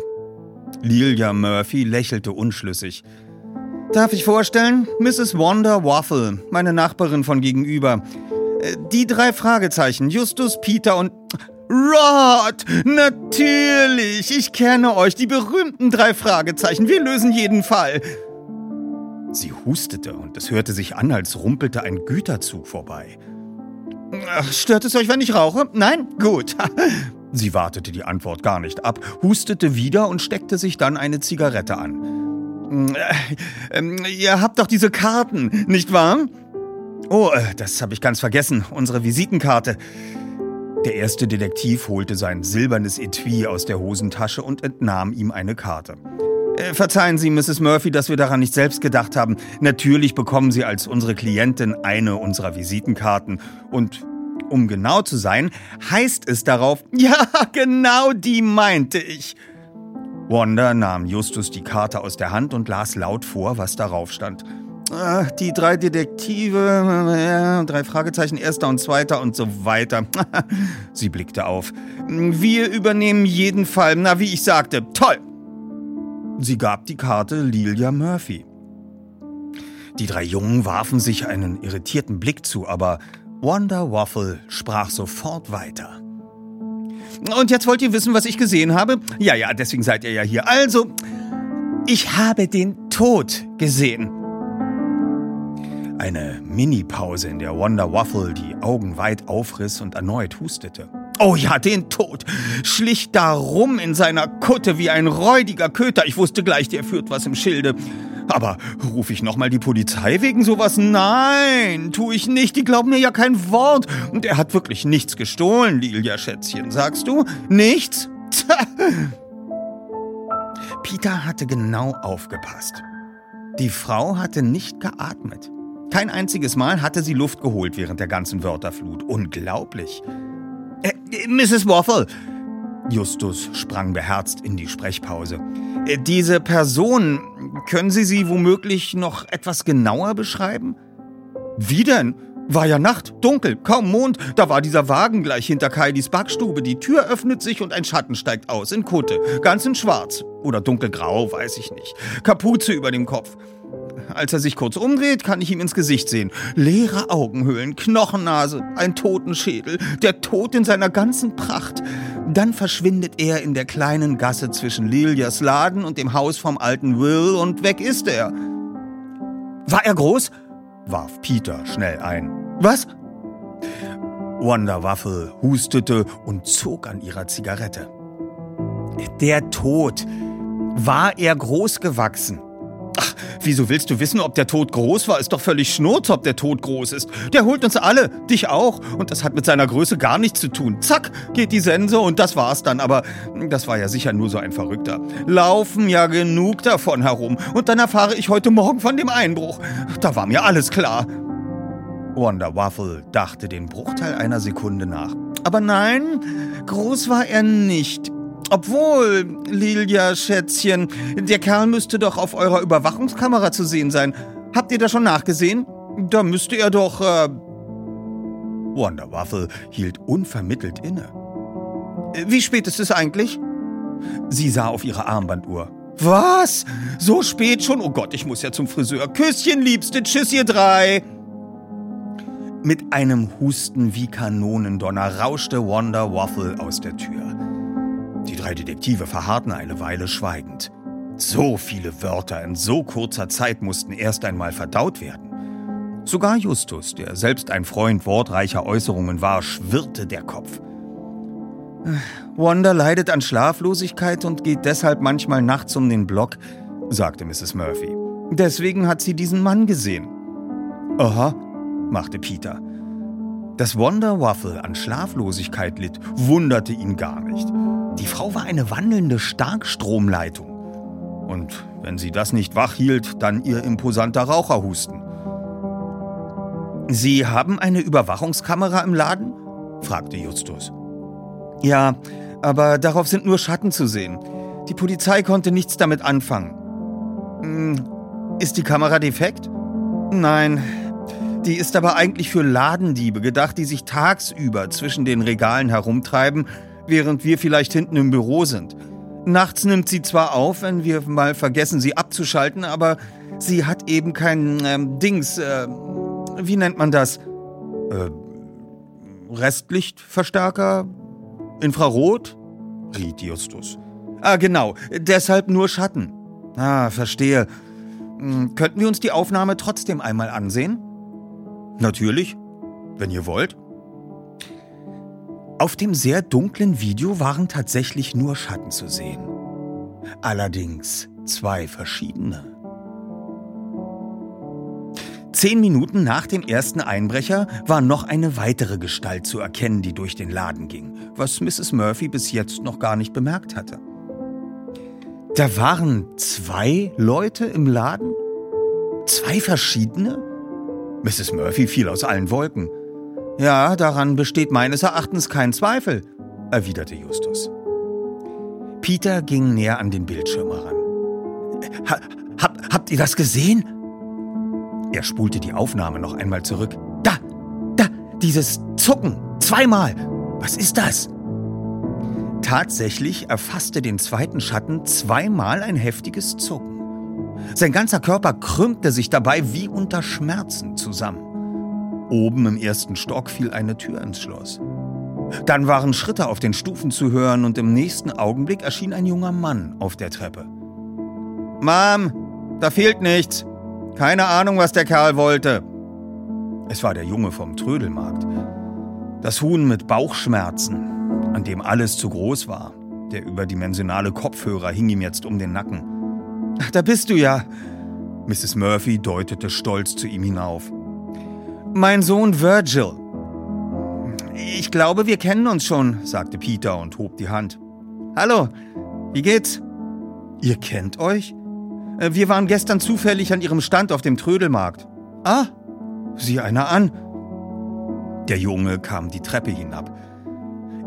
Lilia Murphy lächelte unschlüssig. Darf ich vorstellen? Mrs. Wanda Waffle, meine Nachbarin von gegenüber. Äh, Die drei Fragezeichen, Justus, Peter und... Rod! Natürlich! Ich kenne euch, die berühmten drei Fragezeichen. Wir lösen jeden Fall. Sie hustete und es hörte sich an, als rumpelte ein Güterzug vorbei. Ach, Stört es euch, wenn ich rauche? Nein? Gut. Sie wartete die Antwort gar nicht ab, hustete wieder und steckte sich dann eine Zigarette an. Äh, ähm, ihr habt doch diese Karten, nicht wahr? Oh, äh, das habe ich ganz vergessen. Unsere Visitenkarte. Der erste Detektiv holte sein silbernes Etui aus der Hosentasche und entnahm ihm eine Karte. Äh, Verzeihen Sie, Mrs. Murphy, dass wir daran nicht selbst gedacht haben. Natürlich bekommen Sie als unsere Klientin eine unserer Visitenkarten. Und um genau zu sein, heißt es darauf, *laughs* ja, genau die meinte ich. Wanda nahm Justus die Karte aus der Hand und las laut vor, was darauf stand. Die drei Detektive, drei Fragezeichen, erster und zweiter und so weiter. *laughs* Sie blickte auf. Wir übernehmen jeden Fall, na wie ich sagte, toll. Sie gab die Karte Lilia Murphy. Die drei Jungen warfen sich einen irritierten Blick zu, aber Wanda Waffle sprach sofort weiter. Und jetzt wollt ihr wissen, was ich gesehen habe? Ja, ja, deswegen seid ihr ja hier. Also, ich habe den Tod gesehen. Eine Mini-Pause, in der Wanda Waffle die Augen weit aufriss und erneut hustete. Oh ja, den Tod. Schlich da rum in seiner Kutte wie ein räudiger Köter. Ich wusste gleich, der führt was im Schilde. Aber rufe ich nochmal die Polizei wegen sowas? Nein, tu ich nicht. Die glauben mir ja kein Wort. Und er hat wirklich nichts gestohlen, Lilia Schätzchen. Sagst du? Nichts? Tja. Peter hatte genau aufgepasst. Die Frau hatte nicht geatmet. Kein einziges Mal hatte sie Luft geholt während der ganzen Wörterflut. Unglaublich. Äh, Mrs. Waffle. Justus sprang beherzt in die Sprechpause. Äh, Diese Person, können Sie sie womöglich noch etwas genauer beschreiben? Wie denn? War ja Nacht, dunkel, kaum Mond. Da war dieser Wagen gleich hinter Kailis Backstube. Die Tür öffnet sich und ein Schatten steigt aus in Kutte. Ganz in schwarz. Oder dunkelgrau, weiß ich nicht. Kapuze über dem Kopf. Als er sich kurz umdreht, kann ich ihm ins Gesicht sehen. Leere Augenhöhlen, Knochennase, ein Totenschädel, der Tod in seiner ganzen Pracht. Dann verschwindet er in der kleinen Gasse zwischen Lilias Laden und dem Haus vom alten Will und weg ist er. War er groß? warf Peter schnell ein. Was? Wanda Waffle hustete und zog an ihrer Zigarette. Der Tod. War er groß gewachsen? Ach, wieso willst du wissen, ob der Tod groß war? Ist doch völlig schnurz, ob der Tod groß ist. Der holt uns alle, dich auch. Und das hat mit seiner Größe gar nichts zu tun. Zack, geht die Sense und das war's dann. Aber das war ja sicher nur so ein Verrückter. Laufen ja genug davon herum. Und dann erfahre ich heute Morgen von dem Einbruch. Da war mir alles klar. Wanda Waffle dachte den Bruchteil einer Sekunde nach. Aber nein, groß war er nicht. Obwohl, Lilia, Schätzchen, der Kerl müsste doch auf eurer Überwachungskamera zu sehen sein. Habt ihr da schon nachgesehen? Da müsste er doch. Äh Wanda Waffle hielt unvermittelt inne. Wie spät ist es eigentlich? Sie sah auf ihre Armbanduhr. Was? So spät schon? Oh Gott, ich muss ja zum Friseur. Küsschen, Liebste, tschüss, ihr drei. Mit einem Husten wie Kanonendonner rauschte Wanda Waffle aus der Tür. Drei Detektive verharrten eine Weile schweigend. So viele Wörter in so kurzer Zeit mussten erst einmal verdaut werden. Sogar Justus, der selbst ein Freund wortreicher Äußerungen war, schwirrte der Kopf. Wanda leidet an Schlaflosigkeit und geht deshalb manchmal nachts um den Block, sagte Mrs. Murphy. Deswegen hat sie diesen Mann gesehen. Aha, machte Peter. Dass Wanda Waffle an Schlaflosigkeit litt, wunderte ihn gar nicht. Die Frau war eine wandelnde Starkstromleitung. Und wenn sie das nicht wach hielt, dann ihr imposanter Raucherhusten. Sie haben eine Überwachungskamera im Laden? fragte Justus. Ja, aber darauf sind nur Schatten zu sehen. Die Polizei konnte nichts damit anfangen. Hm, Ist die Kamera defekt? Nein, die ist aber eigentlich für Ladendiebe gedacht, die sich tagsüber zwischen den Regalen herumtreiben, während wir vielleicht hinten im Büro sind. Nachts nimmt sie zwar auf, wenn wir mal vergessen, sie abzuschalten, aber sie hat eben kein ähm, Dings. Äh, wie nennt man das? Äh, Restlichtverstärker? Infrarot? riet Justus. Ah, genau. Deshalb nur Schatten. Ah, verstehe. Hm, könnten wir uns die Aufnahme trotzdem einmal ansehen? Natürlich, wenn ihr wollt. Auf dem sehr dunklen Video waren tatsächlich nur Schatten zu sehen. Allerdings zwei verschiedene. Zehn Minuten nach dem ersten Einbrecher war noch eine weitere Gestalt zu erkennen, die durch den Laden ging, was Mrs. Murphy bis jetzt noch gar nicht bemerkt hatte. Da waren zwei Leute im Laden? Zwei verschiedene? Mrs. Murphy fiel aus allen Wolken. Ja, daran besteht meines Erachtens kein Zweifel, erwiderte Justus. Peter ging näher an den Bildschirm heran. Ha, hab, habt ihr das gesehen? Er spulte die Aufnahme noch einmal zurück. Da, da, dieses Zucken, zweimal. Was ist das? Tatsächlich erfasste den zweiten Schatten zweimal ein heftiges Zucken. Sein ganzer Körper krümmte sich dabei wie unter Schmerzen zusammen. Oben im ersten Stock fiel eine Tür ins Schloss. Dann waren Schritte auf den Stufen zu hören und im nächsten Augenblick erschien ein junger Mann auf der Treppe. Mom, da fehlt nichts. Keine Ahnung, was der Kerl wollte. Es war der Junge vom Trödelmarkt. Das Huhn mit Bauchschmerzen, an dem alles zu groß war. Der überdimensionale Kopfhörer hing ihm jetzt um den Nacken. Ach, da bist du ja. Mrs. Murphy deutete stolz zu ihm hinauf. Mein Sohn Virgil. Ich glaube, wir kennen uns schon, sagte Peter und hob die Hand. Hallo, wie geht's? Ihr kennt euch? Äh, wir waren gestern zufällig an Ihrem Stand auf dem Trödelmarkt. Ah, sieh einer an. Der Junge kam die Treppe hinab.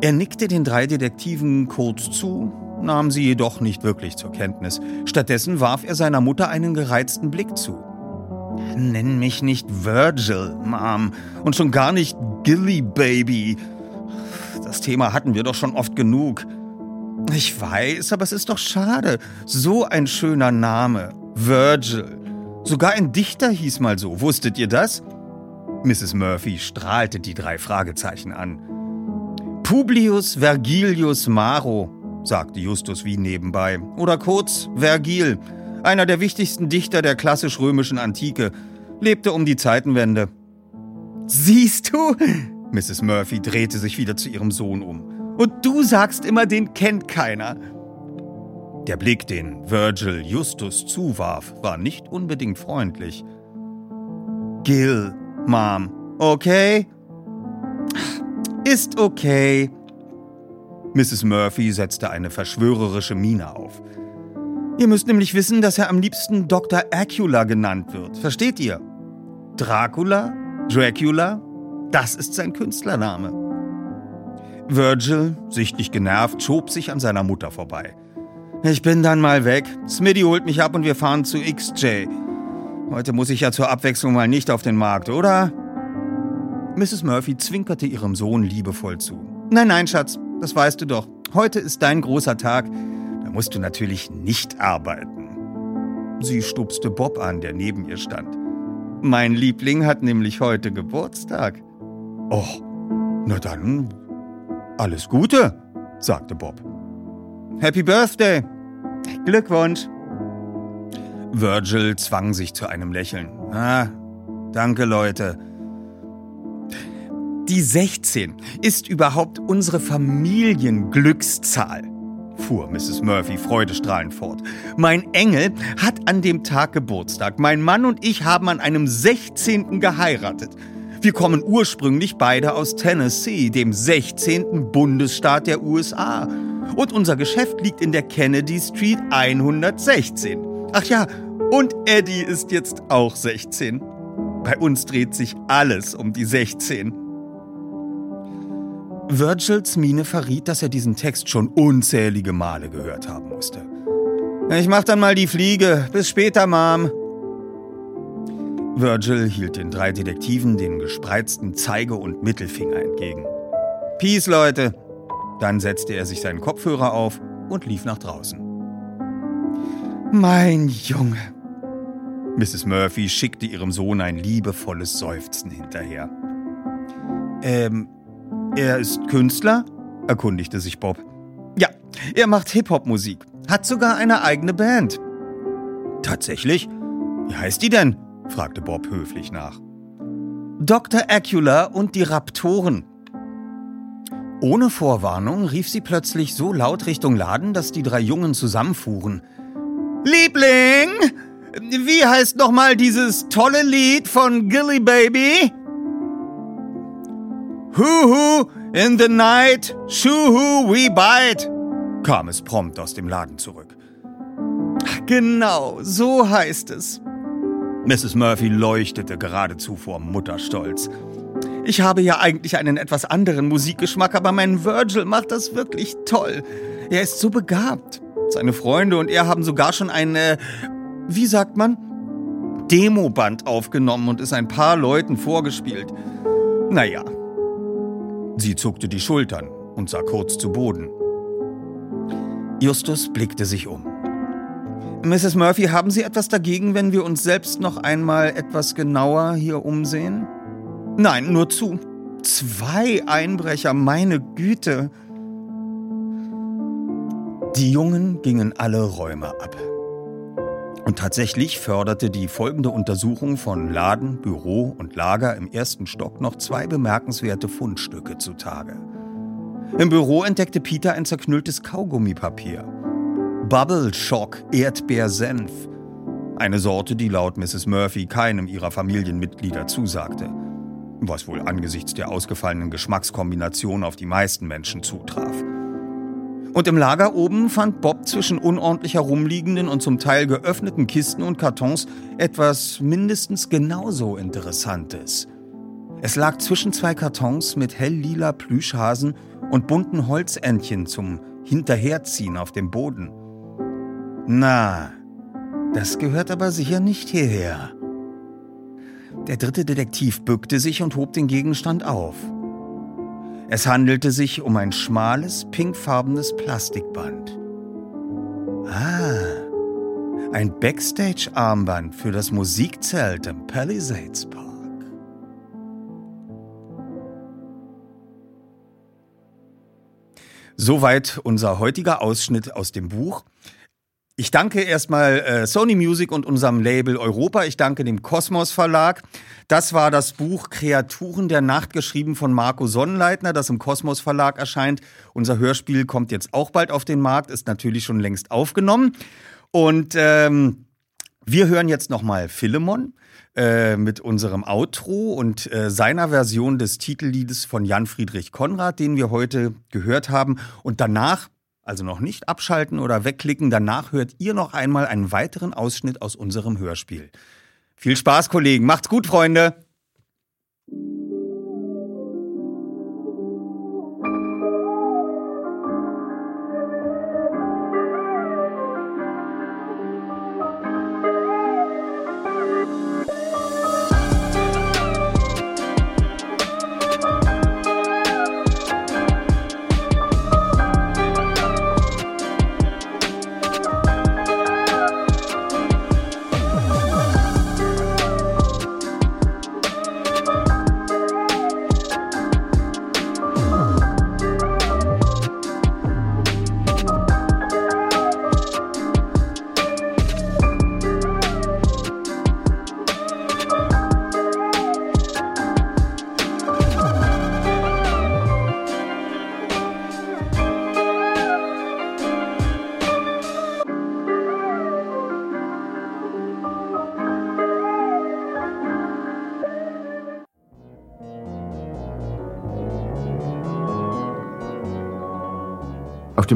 Er nickte den drei Detektiven kurz zu, nahm sie jedoch nicht wirklich zur Kenntnis. Stattdessen warf er seiner Mutter einen gereizten Blick zu. Nenn mich nicht Virgil, Mom. Und schon gar nicht Gilly Baby. Das Thema hatten wir doch schon oft genug. Ich weiß, aber es ist doch schade. So ein schöner Name. Virgil. Sogar ein Dichter hieß mal so. Wusstet ihr das? Mrs. Murphy strahlte die drei Fragezeichen an. Publius Vergilius Maro, sagte Justus wie nebenbei. Oder kurz Vergil einer der wichtigsten Dichter der klassisch-römischen Antike, lebte um die Zeitenwende. Siehst du? Mrs. Murphy drehte sich wieder zu ihrem Sohn um. Und du sagst immer, den kennt keiner. Der Blick, den Virgil Justus zuwarf, war nicht unbedingt freundlich. Gil, Mom, okay? Ist okay. Mrs. Murphy setzte eine verschwörerische Miene auf. Ihr müsst nämlich wissen, dass er am liebsten Dr. Acula genannt wird. Versteht ihr? Dracula? Dracula? Das ist sein Künstlername. Virgil, sichtlich genervt, schob sich an seiner Mutter vorbei. Ich bin dann mal weg. Smitty holt mich ab und wir fahren zu XJ. Heute muss ich ja zur Abwechslung mal nicht auf den Markt, oder? Mrs. Murphy zwinkerte ihrem Sohn liebevoll zu. Nein, nein, Schatz, das weißt du doch. Heute ist dein großer Tag musst du natürlich nicht arbeiten. Sie stupste Bob an, der neben ihr stand. Mein Liebling hat nämlich heute Geburtstag. Oh, na dann, alles Gute, sagte Bob. Happy Birthday! Glückwunsch! Virgil zwang sich zu einem Lächeln. Ah, danke, Leute. Die 16 ist überhaupt unsere Familienglückszahl fuhr Mrs. Murphy freudestrahlend fort. Mein Engel hat an dem Tag Geburtstag. Mein Mann und ich haben an einem 16. geheiratet. Wir kommen ursprünglich beide aus Tennessee, dem 16. Bundesstaat der USA. Und unser Geschäft liegt in der Kennedy Street 116. Ach ja, und Eddie ist jetzt auch 16. Bei uns dreht sich alles um die 16. Virgils Miene verriet, dass er diesen Text schon unzählige Male gehört haben musste. Ich mach dann mal die Fliege. Bis später, Mom. Virgil hielt den drei Detektiven den gespreizten Zeige- und Mittelfinger entgegen. Peace, Leute. Dann setzte er sich seinen Kopfhörer auf und lief nach draußen. Mein Junge. Mrs. Murphy schickte ihrem Sohn ein liebevolles Seufzen hinterher. Ähm, er ist Künstler? erkundigte sich Bob. Ja, er macht Hip-Hop-Musik, hat sogar eine eigene Band. Tatsächlich? Wie heißt die denn? fragte Bob höflich nach. Dr. Acula und die Raptoren. Ohne Vorwarnung rief sie plötzlich so laut Richtung Laden, dass die drei Jungen zusammenfuhren. Liebling, wie heißt nochmal dieses tolle Lied von Gilly Baby? Huhu, in the night, shuhu, we bite, kam es prompt aus dem Laden zurück. Genau, so heißt es. Mrs. Murphy leuchtete geradezu vor Mutterstolz. Ich habe ja eigentlich einen etwas anderen Musikgeschmack, aber mein Virgil macht das wirklich toll. Er ist so begabt. Seine Freunde und er haben sogar schon eine, wie sagt man, Demoband aufgenommen und es ein paar Leuten vorgespielt. Naja. Sie zuckte die Schultern und sah kurz zu Boden. Justus blickte sich um. Mrs. Murphy, haben Sie etwas dagegen, wenn wir uns selbst noch einmal etwas genauer hier umsehen? Nein, nur zu. Zwei Einbrecher, meine Güte. Die Jungen gingen alle Räume ab. Und tatsächlich förderte die folgende Untersuchung von Laden, Büro und Lager im ersten Stock noch zwei bemerkenswerte Fundstücke zutage. Im Büro entdeckte Peter ein zerknülltes Kaugummipapier. Bubble Shock Erdbeersenf. Eine Sorte, die laut Mrs. Murphy keinem ihrer Familienmitglieder zusagte. Was wohl angesichts der ausgefallenen Geschmackskombination auf die meisten Menschen zutraf. Und im Lager oben fand Bob zwischen unordentlich herumliegenden und zum Teil geöffneten Kisten und Kartons etwas mindestens genauso Interessantes. Es lag zwischen zwei Kartons mit helllila Plüschhasen und bunten Holzentchen zum Hinterherziehen auf dem Boden. Na, das gehört aber sicher nicht hierher. Der dritte Detektiv bückte sich und hob den Gegenstand auf. Es handelte sich um ein schmales, pinkfarbenes Plastikband. Ah, ein Backstage-Armband für das Musikzelt im Palisades Park. Soweit unser heutiger Ausschnitt aus dem Buch. Ich danke erstmal äh, Sony Music und unserem Label Europa. Ich danke dem Kosmos Verlag. Das war das Buch Kreaturen der Nacht, geschrieben von Marco Sonnenleitner, das im Kosmos Verlag erscheint. Unser Hörspiel kommt jetzt auch bald auf den Markt, ist natürlich schon längst aufgenommen. Und ähm, wir hören jetzt nochmal Philemon äh, mit unserem Outro und äh, seiner Version des Titelliedes von Jan Friedrich Konrad, den wir heute gehört haben. Und danach also noch nicht abschalten oder wegklicken. Danach hört ihr noch einmal einen weiteren Ausschnitt aus unserem Hörspiel. Viel Spaß, Kollegen. Macht's gut, Freunde.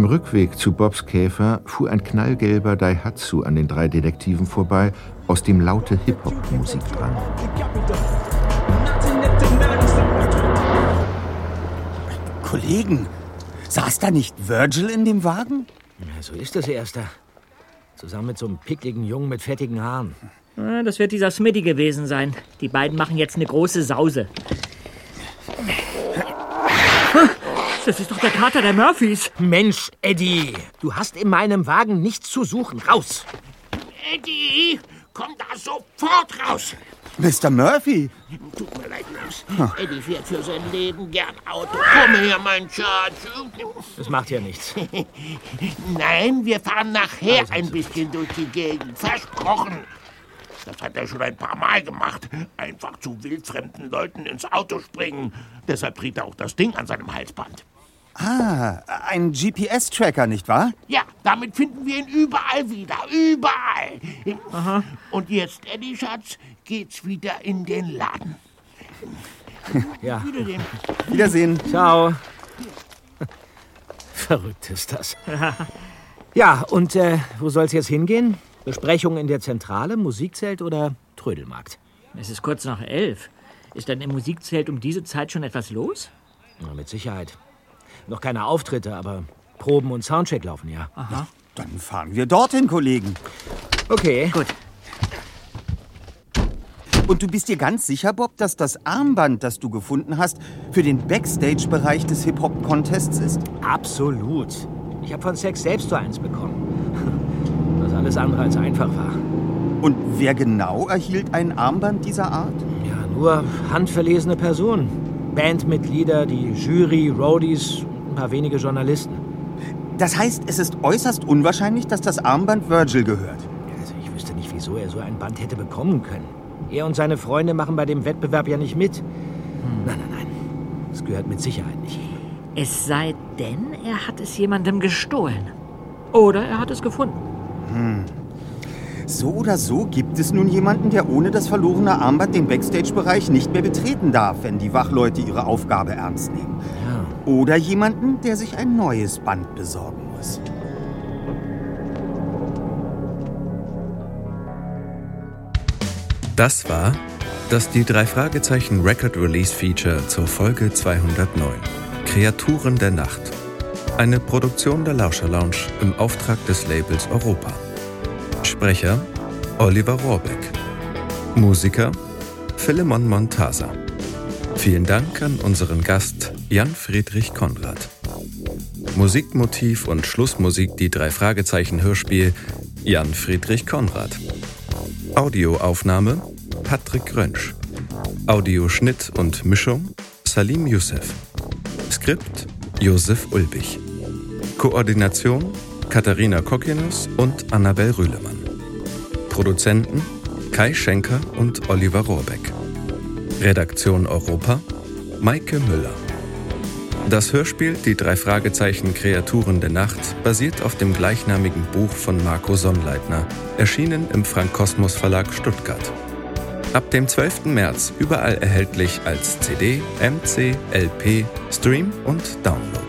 Rückweg zu Bobs Käfer fuhr ein knallgelber Daihatsu an den drei Detektiven vorbei, aus dem laute Hip-Hop-Musik drang. Kollegen, saß da nicht Virgil in dem Wagen? Ja, so ist das, Erster. Zusammen mit so einem pickligen Jungen mit fettigen Haaren. Ja, Das wird dieser Smitty gewesen sein. Die beiden machen jetzt eine große Sause. Das ist doch der Kater der Murphys. Mensch, Eddie, du hast in meinem Wagen nichts zu suchen. Raus! Eddie, komm da sofort raus! Mr. Murphy! Tut mir leid, Max. Eddie fährt für sein Leben gern Auto. Komm her, mein Schatz. Das macht ja nichts. *laughs* Nein, wir fahren nachher ein bisschen durch die Gegend. Versprochen. Das hat er schon ein paar Mal gemacht. Einfach zu wildfremden Leuten ins Auto springen. Deshalb trägt er auch das Ding an seinem Halsband. Ah, ein GPS-Tracker, nicht wahr? Ja, damit finden wir ihn überall wieder. Überall. Aha. Und jetzt, Eddie Schatz, geht's wieder in den Laden. Ja. Wiedersehen. Wiedersehen. Ciao. Verrückt ist das. Ja, und äh, wo soll's jetzt hingehen? Besprechung in der Zentrale, Musikzelt oder Trödelmarkt? Es ist kurz nach elf. Ist dann im Musikzelt um diese Zeit schon etwas los? Na, mit Sicherheit. Noch keine Auftritte, aber Proben und Soundcheck laufen ja. Aha. Dann fahren wir dorthin, Kollegen. Okay. Gut. Und du bist dir ganz sicher, Bob, dass das Armband, das du gefunden hast, für den Backstage-Bereich des Hip-Hop-Contests ist? Absolut. Ich habe von Sex selbst so eins bekommen. Alles andere als einfach war. Und wer genau erhielt ein Armband dieser Art? Ja, nur handverlesene Personen. Bandmitglieder, die Jury, Roadies ein paar wenige Journalisten. Das heißt, es ist äußerst unwahrscheinlich, dass das Armband Virgil gehört. Also ich wüsste nicht, wieso er so ein Band hätte bekommen können. Er und seine Freunde machen bei dem Wettbewerb ja nicht mit. Nein, nein, nein. Das gehört mit Sicherheit nicht. Es sei denn, er hat es jemandem gestohlen. Oder er hat es gefunden. Hm. So oder so gibt es nun jemanden, der ohne das verlorene Armband den Backstage-Bereich nicht mehr betreten darf, wenn die Wachleute ihre Aufgabe ernst nehmen. Ja. Oder jemanden, der sich ein neues Band besorgen muss. Das war das die drei Fragezeichen Record Release Feature zur Folge 209 Kreaturen der Nacht. Eine Produktion der Lauscher Lounge im Auftrag des Labels Europa. Sprecher Oliver Rohrbeck. Musiker Philemon Montasa. Vielen Dank an unseren Gast Jan Friedrich Konrad. Musikmotiv und Schlussmusik die drei Fragezeichen Hörspiel Jan Friedrich Konrad. Audioaufnahme Patrick Rönsch. Audioschnitt und Mischung Salim Youssef. Skript Josef Ulbich. Koordination Katharina Kokinus und Annabel Rühlemann. Produzenten Kai Schenker und Oliver Rohrbeck. Redaktion Europa Maike Müller. Das Hörspiel Die drei Fragezeichen Kreaturen der Nacht basiert auf dem gleichnamigen Buch von Marco Sonnleitner, erschienen im Frank Kosmos Verlag Stuttgart. Ab dem 12. März überall erhältlich als CD, MC, LP, Stream und Download.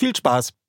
Viel Spaß!